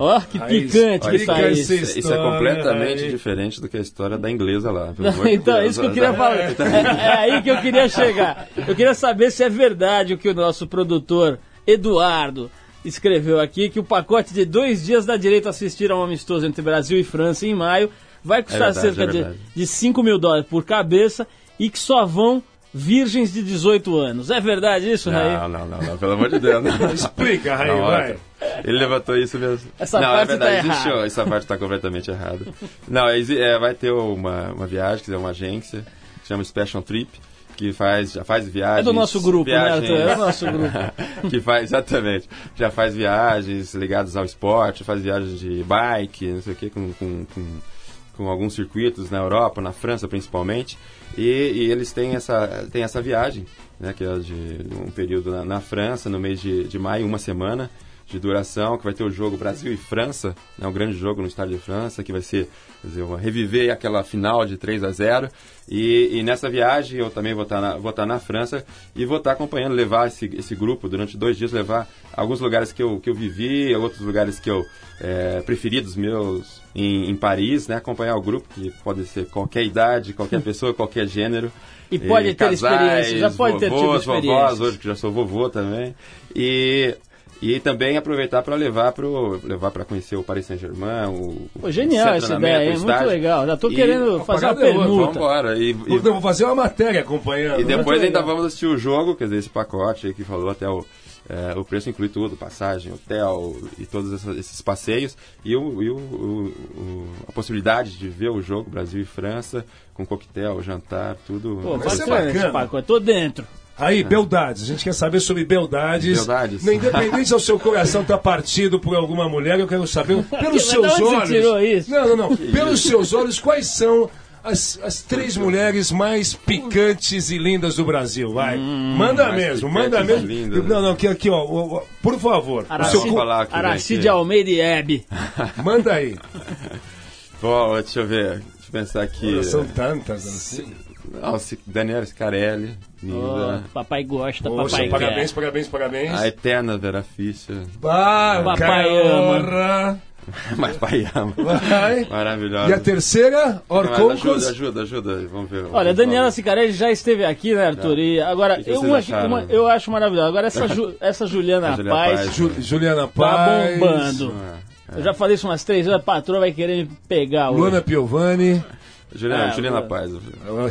Ó, que Aí, picante que tá que isso. esse- Isso é História, completamente aí. diferente do que a história da inglesa lá. Então, é isso que eu queria falar. É, é aí que eu queria chegar. Eu queria saber se é verdade o que o nosso produtor Eduardo escreveu aqui, que o pacote de dois dias dá direito a assistir a um amistoso entre Brasil e França em maio. Vai custar verdade, cerca é de, de 5 mil dólares por cabeça e que só vão virgens de 18 anos. É verdade isso, Raí? Não, não, não, não, pelo amor de Deus. Não. Explica, Raí, Não, vai. Ele levantou isso mesmo. Essa não, parte é verdade, tá existe- errada. essa parte está completamente errada. Não, é, vai ter uma, uma viagem, que é uma agência, que chama Special Trip, que faz, já faz viagens. É do nosso grupo, né, viagens, Arthur? É do nosso grupo. que faz, exatamente. Já faz viagens ligadas ao esporte, faz viagens de bike, não sei o que, com, com, com, com alguns circuitos na Europa, na França principalmente. E, e eles têm essa, têm essa viagem, né, que é de um período na, na França, no mês de, de maio, uma semana de duração, que vai ter o jogo Brasil e França, né, um grande jogo no estádio de França, que vai ser dizer, uma- reviver aquela final de 3 a 0 e, e nessa viagem eu também vou estar na, vou estar na França e vou estar acompanhando, levar esse, esse grupo durante dois dias, levar alguns lugares que eu, que eu vivi, outros lugares que eu é, preferidos meus em, em Paris, né, acompanhar o grupo, que pode ser qualquer idade, qualquer pessoa, qualquer gênero. E pode ter experiência, já pode ter tido vovôs, vovós, hoje que já sou vovô também. E, e também aproveitar para levar para levar para conhecer o Paris Saint-Germain, o Pô, genial essa de ideia, o Muito legal. Já tô E- querendo fazer uma é permuta. Vamos embora. E, e- Eu vou fazer uma matéria acompanhando. e depois ainda legal. vamos assistir o jogo, quer dizer, esse pacote aí que falou até o. é, o preço inclui tudo, passagem, hotel e todos esses passeios. E, o, e o- o- o- a possibilidade de ver o jogo Brasil e França, com coquetel, jantar, tudo. Pô, Vai ser bacana esse bacana. pacote. Tô dentro. Aí, beldades. A gente quer saber sobre beldades. Beldades. Independente se o seu coração tá partido por alguma mulher, eu quero saber pelos seus onde você olhos. tirou isso? Não, não, não. Pelos seus olhos, quais são as, as três mulheres mais picantes e lindas do Brasil? Vai. manda mais mesmo, manda mesmo. lindas. Não, não, aqui, aqui, ó. ó, ó, Por favor. O seu Aracide, cu- falar aqui, Aracide né, Almeida e Hebe. Manda aí. Bom, deixa eu ver. Deixa eu pensar aqui. São tantas assim. Daniela Scarelli, linda. papai gosta, Poxa, papai parabéns, quer. parabéns, parabéns. A eterna Vera Fischer. Ah, Papai cara, Mas pai ama. Vai. Maravilhosa. E a terceira, Mas ajuda, Orconcos. ajuda, ajuda. Vamos ver. Olha, a Daniela Cicarelli já esteve aqui, né, Arthur? E agora, eu, uma- eu acho maravilhosa. Agora, essa, Ju- essa Juliana A Julia Paz, Paz. Ju- Juliana tá Paz. bombando. É, Eu já falei isso umas três vezes, a patroa vai querer me pegar hoje. Luana Piovani. Juliana, Ah, Juliana. Paz.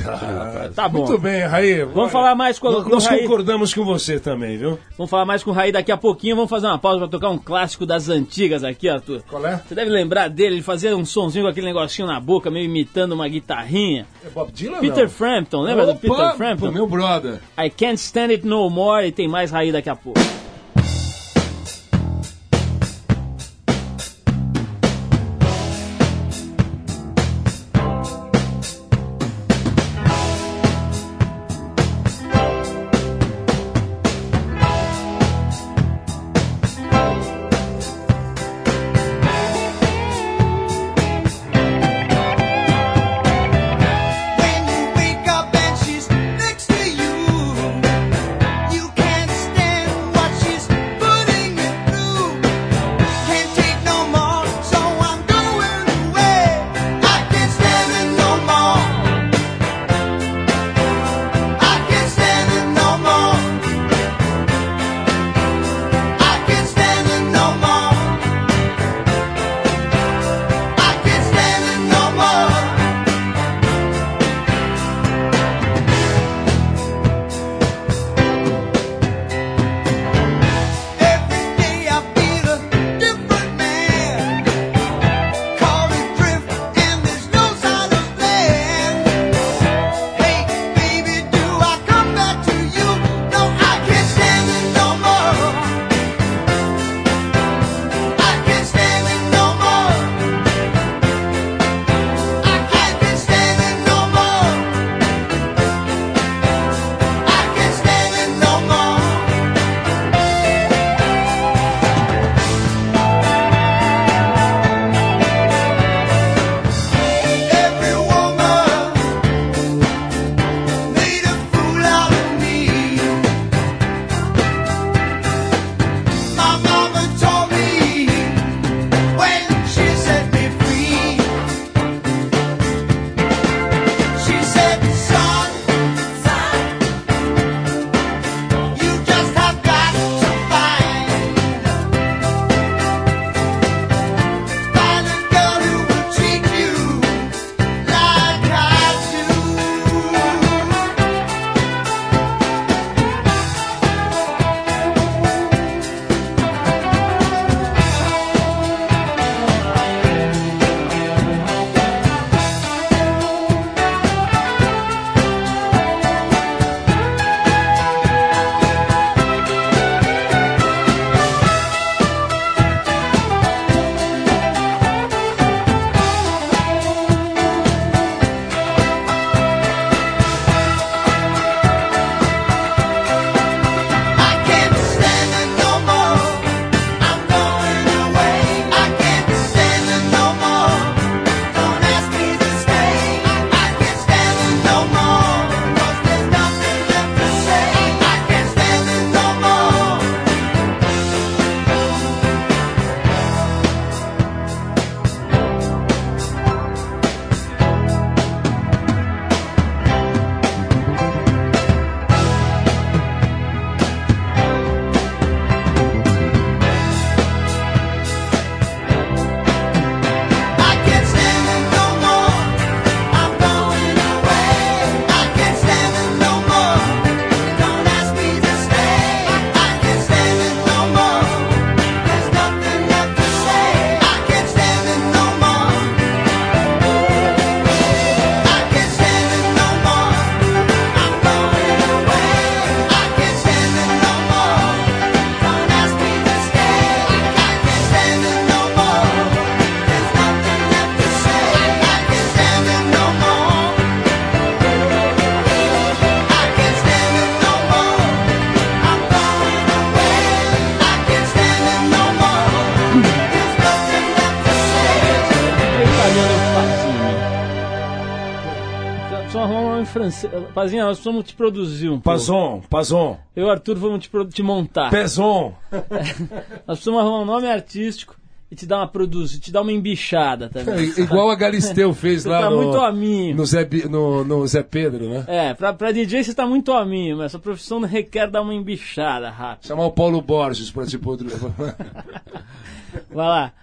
Ah, Tá bom. Muito bem, Raí. Vamos falar mais com, Nós com o nós Raí. concordamos com você também, viu? Vamos falar mais com o Raí daqui a pouquinho. Vamos fazer uma pausa pra tocar um clássico das antigas aqui, Arthur. Qual é? Você deve lembrar dele, ele fazia um sonzinho com aquele negocinho na boca, meio imitando uma guitarrinha. É Bob Dylan? Peter não? Frampton, lembra do Opa, Peter pô, Frampton? meu brother. I Can't Stand It No More e tem mais Raí daqui a pouco. Francês. Pazinha, nós precisamos te produzir um pouco. Pazon, Pazon, Eu e o Arthur vamos te, te montar. Pezon. Nós precisamos arrumar um nome artístico e te dar uma produzir, te dar uma embichada também. É, Igual a Galisteu fez lá tá no, muito hominho. no, Zé, no, no Zé Pedro, né? É, pra, pra DJ você tá muito hominho, mas essa profissão requer dar uma embichada rápido. Chamar o Paulo Borges pra te poder. Vai lá.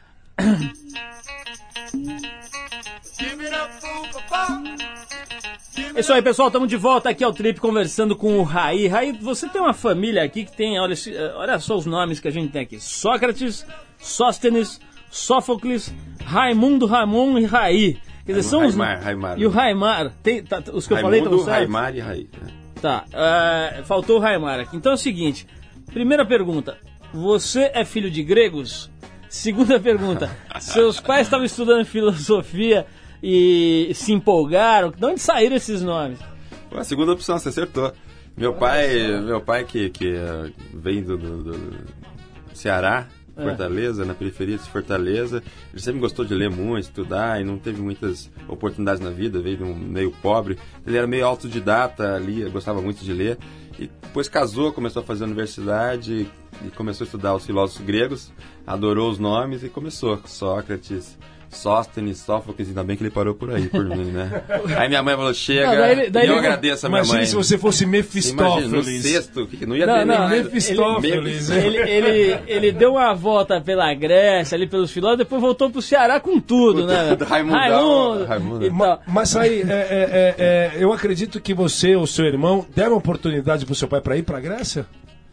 É isso aí, pessoal. Estamos de volta aqui ao Trip conversando com o Raí. Raí, você tem uma família aqui que tem, olha, eh, olha só os nomes que a gente tem aqui: Sócrates, Sóstenes, Sófocles, Raimundo, Ramon e Raí. Quer dizer, são os. Raimar, Raimar. E o Raimar. Tem, tá- os que eu falei Raimundo, estão certos? Raimar e Raí. né? Tá, é, faltou o Raimar aqui. Então é o seguinte: primeira pergunta, você é filho de gregos? Segunda pergunta, seus pais estavam estudando filosofia e se empolgaram? De onde saíram esses nomes? A segunda opção, você acertou. Meu pai, meu pai que, que eh, vem do, do- do Ceará, É. Fortaleza, na periferia de Fortaleza, ele sempre gostou de ler muito, estudar e não teve muitas oportunidades na vida, veio de um meio pobre. Ele era meio autodidata, lia, gostava muito de ler. E depois casou, começou a fazer universidade e começou a estudar os filósofos gregos, adorou os nomes e começou. Sócrates, Sóstenes, Sófocles, ainda bem que ele parou por aí, por mim, né? Aí minha mãe falou, chega, Não, daí ele- daí e eu ele- agradeço a minha Imagina mãe. se você fosse Imagina, no Mefistófeles. sexto, que não ia Não, ter não, nem Mefistófeles. Ele- Ele, ele, deu uma volta pela Grécia, ali pelos filósofos, depois voltou pro Ceará com tudo, Com né? tudo, Raimundão, Raimundo. Raimundo. e tal. Mas aí, é, é, é, é, eu acredito que você ou seu irmão deram oportunidade pro seu pai pra ir pra Grécia?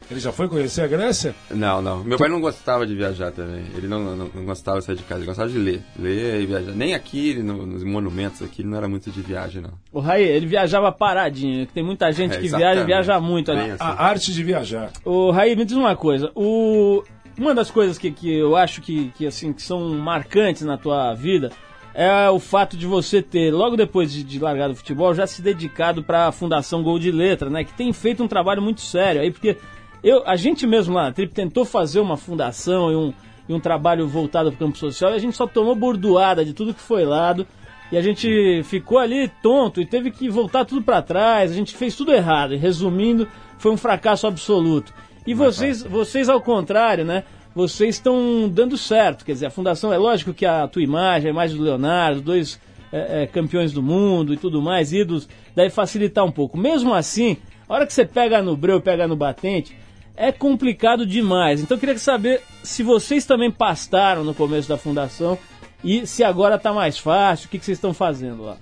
Ele já foi conhecer a Grécia? Não, não. Meu pai não gostava de viajar também. Ele não, não, não gostava de sair de casa, ele gostava de ler. Ler e viajar. Nem aqui, no- nos monumentos aqui, ele não era muito de viagem, não. O Raí, ele viajava paradinho, que tem muita gente É, que viaja e viaja muito ali. Bem assim. A arte de viajar. O Raí, me diz uma coisa. O... Uma das coisas que, que eu acho que, que, assim, que são marcantes na tua vida é o fato de você ter, logo depois de, de largar do futebol, já se dedicado para a Fundação Gol de Letra, né? Que tem feito um trabalho muito sério aí, porque eu, a gente mesmo lá na Trip tentou fazer uma fundação e um, e um trabalho voltado para o campo social e a gente só tomou bordoada de tudo que foi lado. E a gente ficou ali tonto e teve que voltar tudo para trás. A gente fez tudo errado. E resumindo, foi um fracasso absoluto. E vocês, vocês ao contrário, né? Vocês estão dando certo. Quer dizer, a fundação é lógico que a tua imagem, a imagem do Leonardo, dois é, é, campeões do mundo e tudo mais, ídolos, deve facilitar um pouco. Mesmo assim, a hora que você pega no breu, pega no batente, é complicado demais. Então eu queria saber se vocês também pastaram no começo da fundação e se agora tá mais fácil, o que, que vocês estão fazendo lá?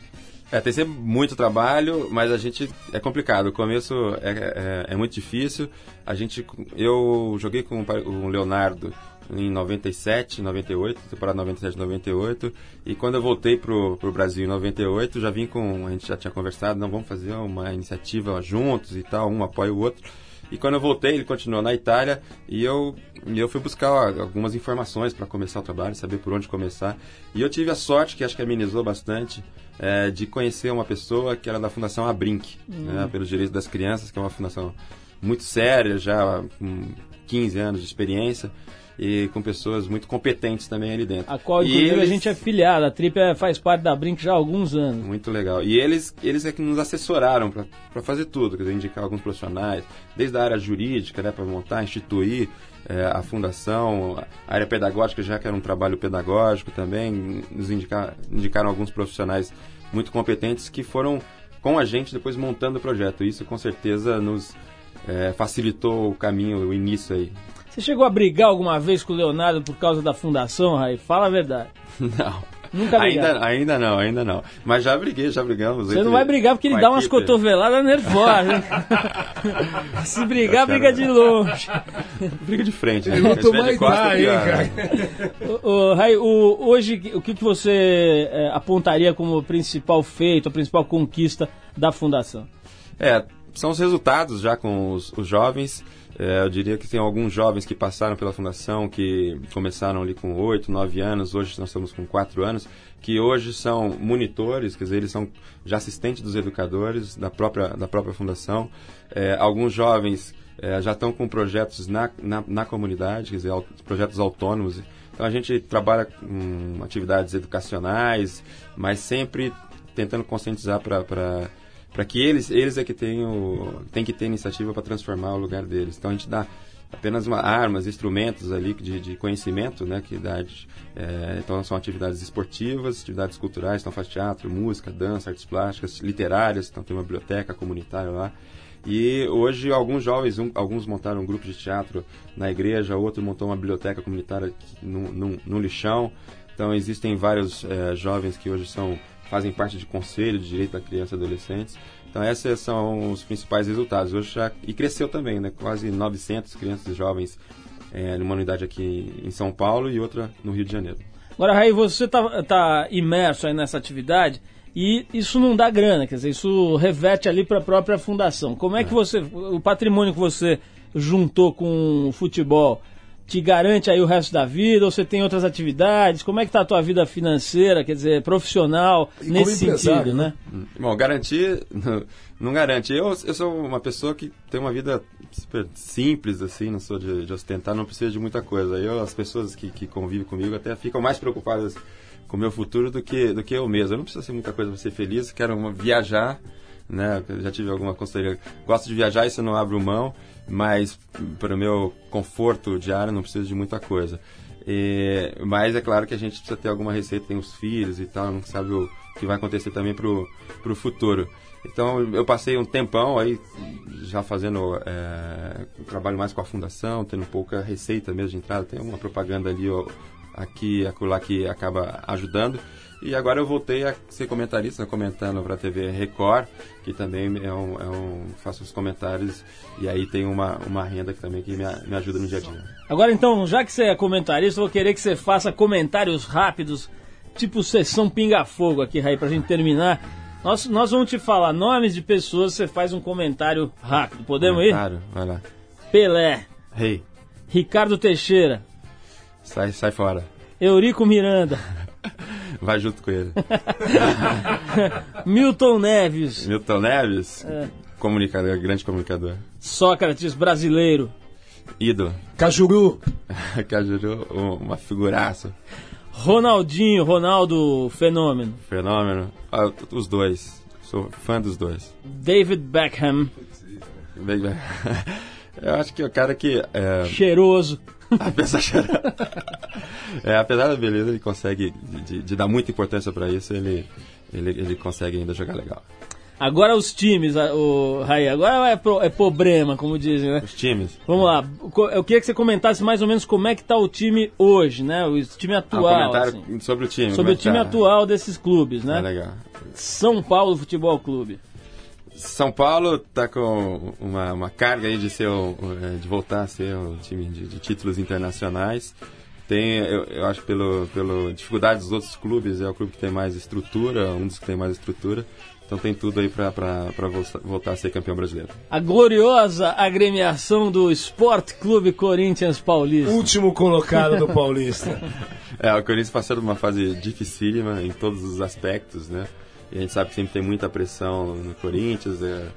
É, tem sempre muito trabalho, mas a gente é complicado. O começo é, é, é muito difícil. A gente, eu joguei com o Leonardo em 97, 98, temporada 97, 98. E quando eu voltei pro, pro Brasil em 98, já vim com, a gente já tinha conversado, não vamos fazer uma iniciativa juntos e tal, um apoia o outro. E quando eu voltei, ele continuou na Itália e eu, eu fui buscar algumas informações para começar o trabalho, saber por onde começar. E eu tive a sorte, que acho que amenizou bastante, é, de conhecer uma pessoa que era da Fundação Abrinq, né, pelos direitos das crianças, que é uma fundação muito séria, já com 15 anos de experiência e com pessoas muito competentes também ali dentro. A qual, E inclusive, a eles- gente é filiado. A Trip é- faz parte da Brink já há alguns anos. Muito legal. E eles, eles é que nos assessoraram para fazer tudo, quer dizer, indicar alguns profissionais, desde a área jurídica, né, para montar, instituir eh, a fundação, a área pedagógica, já que era um trabalho pedagógico também, nos indicar, indicaram alguns profissionais muito competentes que foram com a gente depois montando o projeto. Isso com certeza nos eh, facilitou o caminho, o início aí. Você chegou a brigar alguma vez com o Leonardo por causa da fundação, Raí? Fala a verdade. Não. Nunca brigaram. ainda, ainda não, ainda não. Mas já briguei, já brigamos. Você não vai brigar porque ele dá umas cotoveladas nervosas. Se brigar, briga de longe. Briga de frente, né? Se tiver mais de costa, né? cara? Ô, ô, Rai, o- hoje, o que, que você é, apontaria como principal feito, a principal conquista da fundação? É, são os resultados já com os, os jovens. É, eu diria que tem alguns jovens que passaram pela fundação, que começaram ali com 8, 9 anos, hoje nós estamos com 4 anos, que hoje são monitores, quer dizer, eles são já assistentes dos educadores da própria, da própria fundação. É, alguns jovens é, já estão com projetos na, na, na comunidade, quer dizer, projetos autônomos. Então a gente trabalha com atividades educacionais, mas sempre tentando conscientizar para para que eles eles é que tenham tem que ter iniciativa para transformar o lugar deles. Então a gente dá apenas uma, armas, instrumentos ali de, de conhecimento, né, que dá, de, é, então são atividades esportivas, atividades culturais, então faz teatro, música, dança, artes plásticas, literárias, então tem uma biblioteca comunitária lá. E hoje alguns jovens, um- alguns montaram um grupo de teatro na igreja, outro montou uma biblioteca comunitária no, no, no lixão. Então existem vários eh, jovens que hoje são fazem parte de conselho de direito da criança e adolescentes. Então esses são os principais resultados. Hoje já e cresceu também, né? Quase 900 crianças e jovens eh, numa unidade aqui em São Paulo e outra no Rio de Janeiro. Agora, Raí, você tá, tá imerso aí nessa atividade e isso não dá grana, quer dizer, isso reverte ali para a própria fundação. Como é que você, o patrimônio que você juntou com o futebol, te garante aí o resto da vida ou você tem outras atividades? Como é que tá a tua vida financeira, quer dizer, profissional, E nesse sentido, né? Bom, garantir não, não garante. Eu, eu sou uma pessoa que tem uma vida super simples, assim, não sou de, de ostentar, não preciso de muita coisa. Eu, as pessoas que, que convivem comigo até ficam mais preocupadas com o meu futuro do que, do que eu mesmo. Eu não preciso ser muita coisa para ser feliz, quero uma- viajar, né? Eu já tive alguma consultoria. Gosto de viajar, isso eu não abro mão, mas para o meu conforto diário não preciso de muita coisa. E, mas é claro que a gente precisa ter alguma receita, tem os filhos e tal, não sabe o que vai acontecer também pro, pro futuro. Então eu passei um tempão aí já fazendo é, trabalho mais com a fundação, tendo pouca receita mesmo de entrada, tem uma propaganda ali ó, aqui, acolá que acaba ajudando. E agora eu voltei a ser comentarista, comentando para a TV Record, que também é um, é um faço os comentários e aí tem uma, uma renda que também que me, a- me ajuda no dia a dia. Agora então, já que você é comentarista, eu vou querer que você faça comentários rápidos, tipo sessão pinga-fogo aqui, Raí, pra gente terminar. Nós, nós vamos te falar nomes de pessoas, você faz um comentário rápido. Podemos ir? Claro, vai lá. Pelé, Rei, Ricardo Teixeira, sai, sai fora. Eurico Miranda, Vai junto com ele. Milton Neves, Milton Neves, comunicador, grande comunicador. Sócrates brasileiro, Ídolo. Cajuru. Cajuru, um- uma figuraça. Ronaldinho, Ronaldo Fenômeno, Fenômeno. Ah, os dois. Sou fã dos dois. David Beckham. Eu acho que o cara que. É, cheiroso, apesar, é, apesar da beleza, ele consegue. De, de dar muita importância pra isso, ele, ele, ele consegue ainda jogar legal. Agora os times, o Raí, agora é, pro- é problema, como dizem, né? Os times. Vamos lá, eu queria que você comentasse mais ou menos como é que tá o time hoje, né? O time Ah, um atual, comentário assim. sobre o time. sobre o time tá? atual desses clubes, né? É legal. São Paulo Futebol Clube. São Paulo tá com uma, uma carga aí de ser é, de voltar a ser um time de, de títulos internacionais. Tem, eu, eu acho pelo pelo dificuldade dos outros clubes, é o clube que tem mais estrutura, um dos que tem mais estrutura. Então tem tudo aí para voltar a ser campeão brasileiro. A gloriosa agremiação do Sport Clube Corinthians Paulista. Último colocado do Paulista. É, o Corinthians passou por uma fase dificílima em todos os aspectos, né? E a gente sabe que sempre tem muita pressão no Corinthians, é,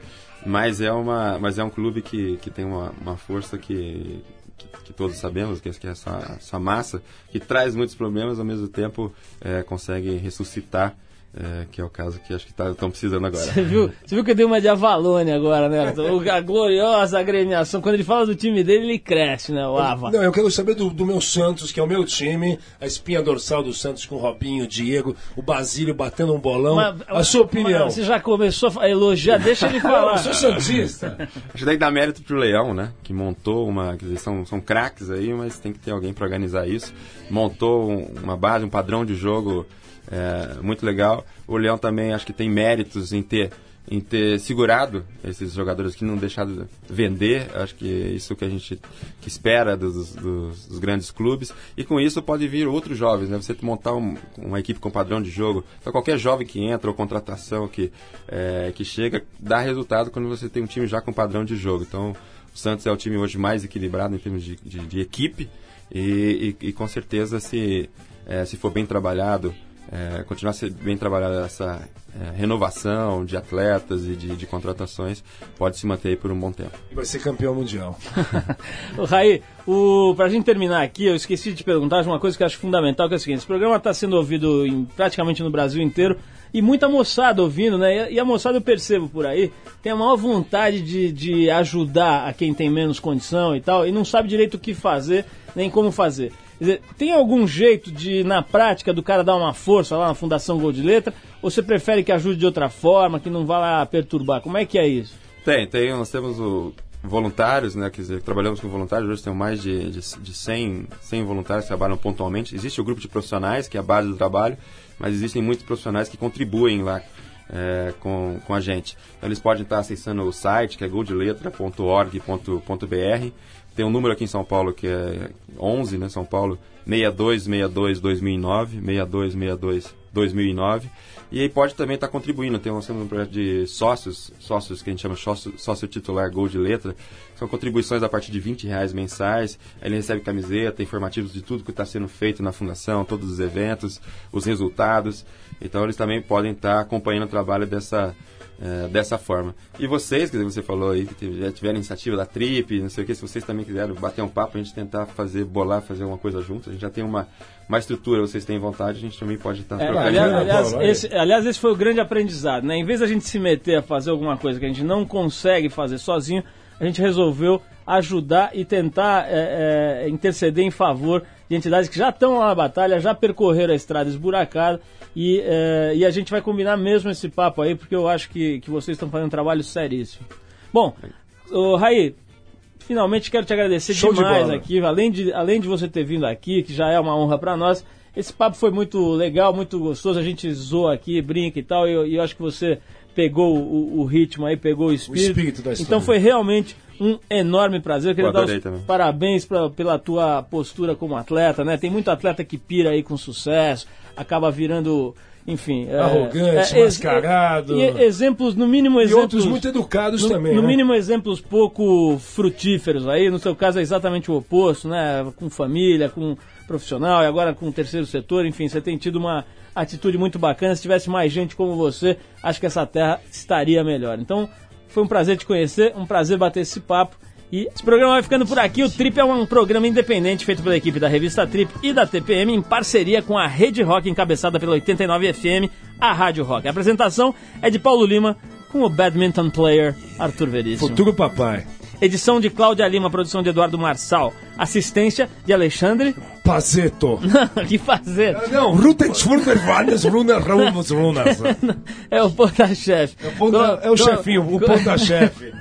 mas é uma, mas é um clube que, que tem uma, uma força que, que, que todos sabemos, que é, é essa, essa massa, que traz muitos problemas, ao mesmo tempo é, consegue ressuscitar, é, que é o caso que acho que estão precisando agora. Você viu, você viu que eu dei uma de Avalone agora, né? O- A gloriosa agremiação. Quando ele fala do time dele, ele cresce, né? O Ava. Não, eu quero saber do, do meu Santos, que é o meu time, a espinha dorsal do Santos com o Robinho, o Diego, o Basílio batendo um bolão. Mas- a sua opinião. mas Você já começou a elogiar, deixa ele falar. eu sou Santista. Acho que tem que dar mérito pro Leão, né? Que montou uma. Quer dizer, são, são craques aí, mas tem que ter alguém para organizar isso. Montou um- uma base, um padrão de jogo é, muito legal. O Leão também acho que tem méritos em ter em ter segurado esses jogadores que não deixado de vender, acho que é isso que a gente que espera dos, dos- dos grandes clubes e com isso pode vir outros jovens, né? Você montar um- uma equipe com padrão de jogo, então qualquer jovem que entra ou contratação que é, que chega dá resultado quando você tem um time já com padrão de jogo. Então o Santos é o time hoje mais equilibrado em termos de, de- de equipe e, e- e com certeza se é, se for bem trabalhado é, continuar a ser bem trabalhada essa é, renovação de atletas e de, de contratações, pode se manter aí por um bom tempo. E vai ser campeão mundial. O Raí, o, pra gente terminar aqui, eu esqueci de te perguntar uma coisa que eu acho fundamental, que é o seguinte, esse programa está sendo ouvido em- praticamente no Brasil inteiro e muita moçada ouvindo, né? E, e a moçada eu percebo por aí, tem a maior vontade de, de ajudar a quem tem menos condição e tal, e não sabe direito o que fazer, nem como fazer. Tem algum jeito de, na prática, do cara dar uma força lá na Fundação Gol de Letra? Ou você prefere que ajude de outra forma, que não vá lá perturbar? Como é que é isso? Tem, tem. Nós temos o voluntários, né? Quer dizer, trabalhamos com voluntários. Hoje tem mais de, de, de 100, 100 voluntários que trabalham pontualmente. Existe o grupo de profissionais, que é a base do trabalho, mas existem muitos profissionais que contribuem lá é, com, com a gente. Então, eles podem estar acessando o site, que é goldeletra.org.br. Tem um número aqui em São Paulo que é 11, né? São Paulo 6262 2009, 6262 2009. E aí pode também estar contribuindo. Tem nós um projeto de sócios, sócios que a gente chama sócio, sócio titular Gol de Letra. São contribuições a partir de 20 reais mensais. Aí ele recebe camiseta, informativos de tudo que está sendo feito na fundação, todos os eventos, os resultados. Então eles também podem estar acompanhando o trabalho dessa, eh, dessa forma. E vocês, quer dizer, você falou aí que já tiveram iniciativa da Trip, não sei o que, se vocês também quiserem bater um papo, a gente tentar fazer, bolar, fazer alguma coisa junto, a gente já tem uma, uma estrutura, vocês têm vontade, a gente também pode estar É, trocando aliás, aliás, esse, aliás, esse foi o grande aprendizado, né? Em vez da gente se meter a fazer alguma coisa que a gente não consegue fazer sozinho, a gente resolveu ajudar e tentar é, é, interceder em favor de entidades que já estão lá na batalha, já percorreram a estrada esburacada e, é, e a gente vai combinar mesmo esse papo aí, porque eu acho que, que vocês estão fazendo um trabalho seríssimo. Bom, ô, Raí, finalmente quero te agradecer Show de demais bola. aqui, além de, além de você ter vindo aqui, que já é uma honra pra nós. Esse papo foi muito legal, muito gostoso, a gente zoa aqui, brinca e tal, e eu, eu acho que você pegou o, o ritmo aí, pegou o espírito. espírito da história. Então foi realmente um enorme prazer. Eu queria dar os também. parabéns pra, pela tua postura como atleta, né? Tem muito atleta que pira aí com sucesso, acaba virando, enfim... é, Arrogante, ex- mascarado. E exemplos, no mínimo E exemplos... outros muito educados No, também. no né? mínimo exemplos pouco frutíferos aí, no seu caso é exatamente o oposto, né? Com família, com profissional e agora com o terceiro setor, enfim, você tem tido uma atitude muito bacana. Se tivesse mais gente como você, acho que essa terra estaria melhor. Então, foi um prazer te conhecer, um prazer bater esse papo. E esse programa vai ficando por aqui. O Trip é um programa independente feito pela equipe da revista Trip e da TPM em parceria com a Rede Rock, encabeçada pela 89 FM, a Rádio Rock. A apresentação é de Paulo Lima com o badminton player Arthur Veríssimo. Futuro papai. Edição de Cláudia Lima, produção de Eduardo Marçal. Assistência de Alexandre. Pazeto. que fazer? Não, Rutens, Furter, Vandes, Runas, Runas, Runas. É o ponta-chefe. É o ponta- é o chefinho, o ponta-chefe.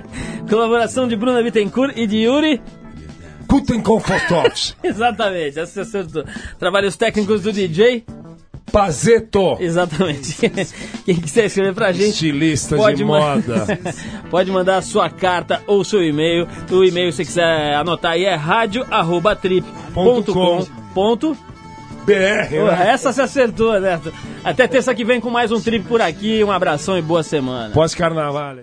Colaboração de Bruna Bittencourt e de Yuri. Kuten Komfortovs. Exatamente, essa acertou. Trabalhos técnicos do DJ. Pazeto. Exatamente. Quem quiser escrever pra gente. Estilista de moda. pode mandar a sua carta ou seu e-mail. O e-mail, se você quiser anotar aí, é radio.trip.com. BR, né? Essa se acertou, né? Até terça que vem com mais um trip por aqui. Um abração e boa semana. Pós-carnaval.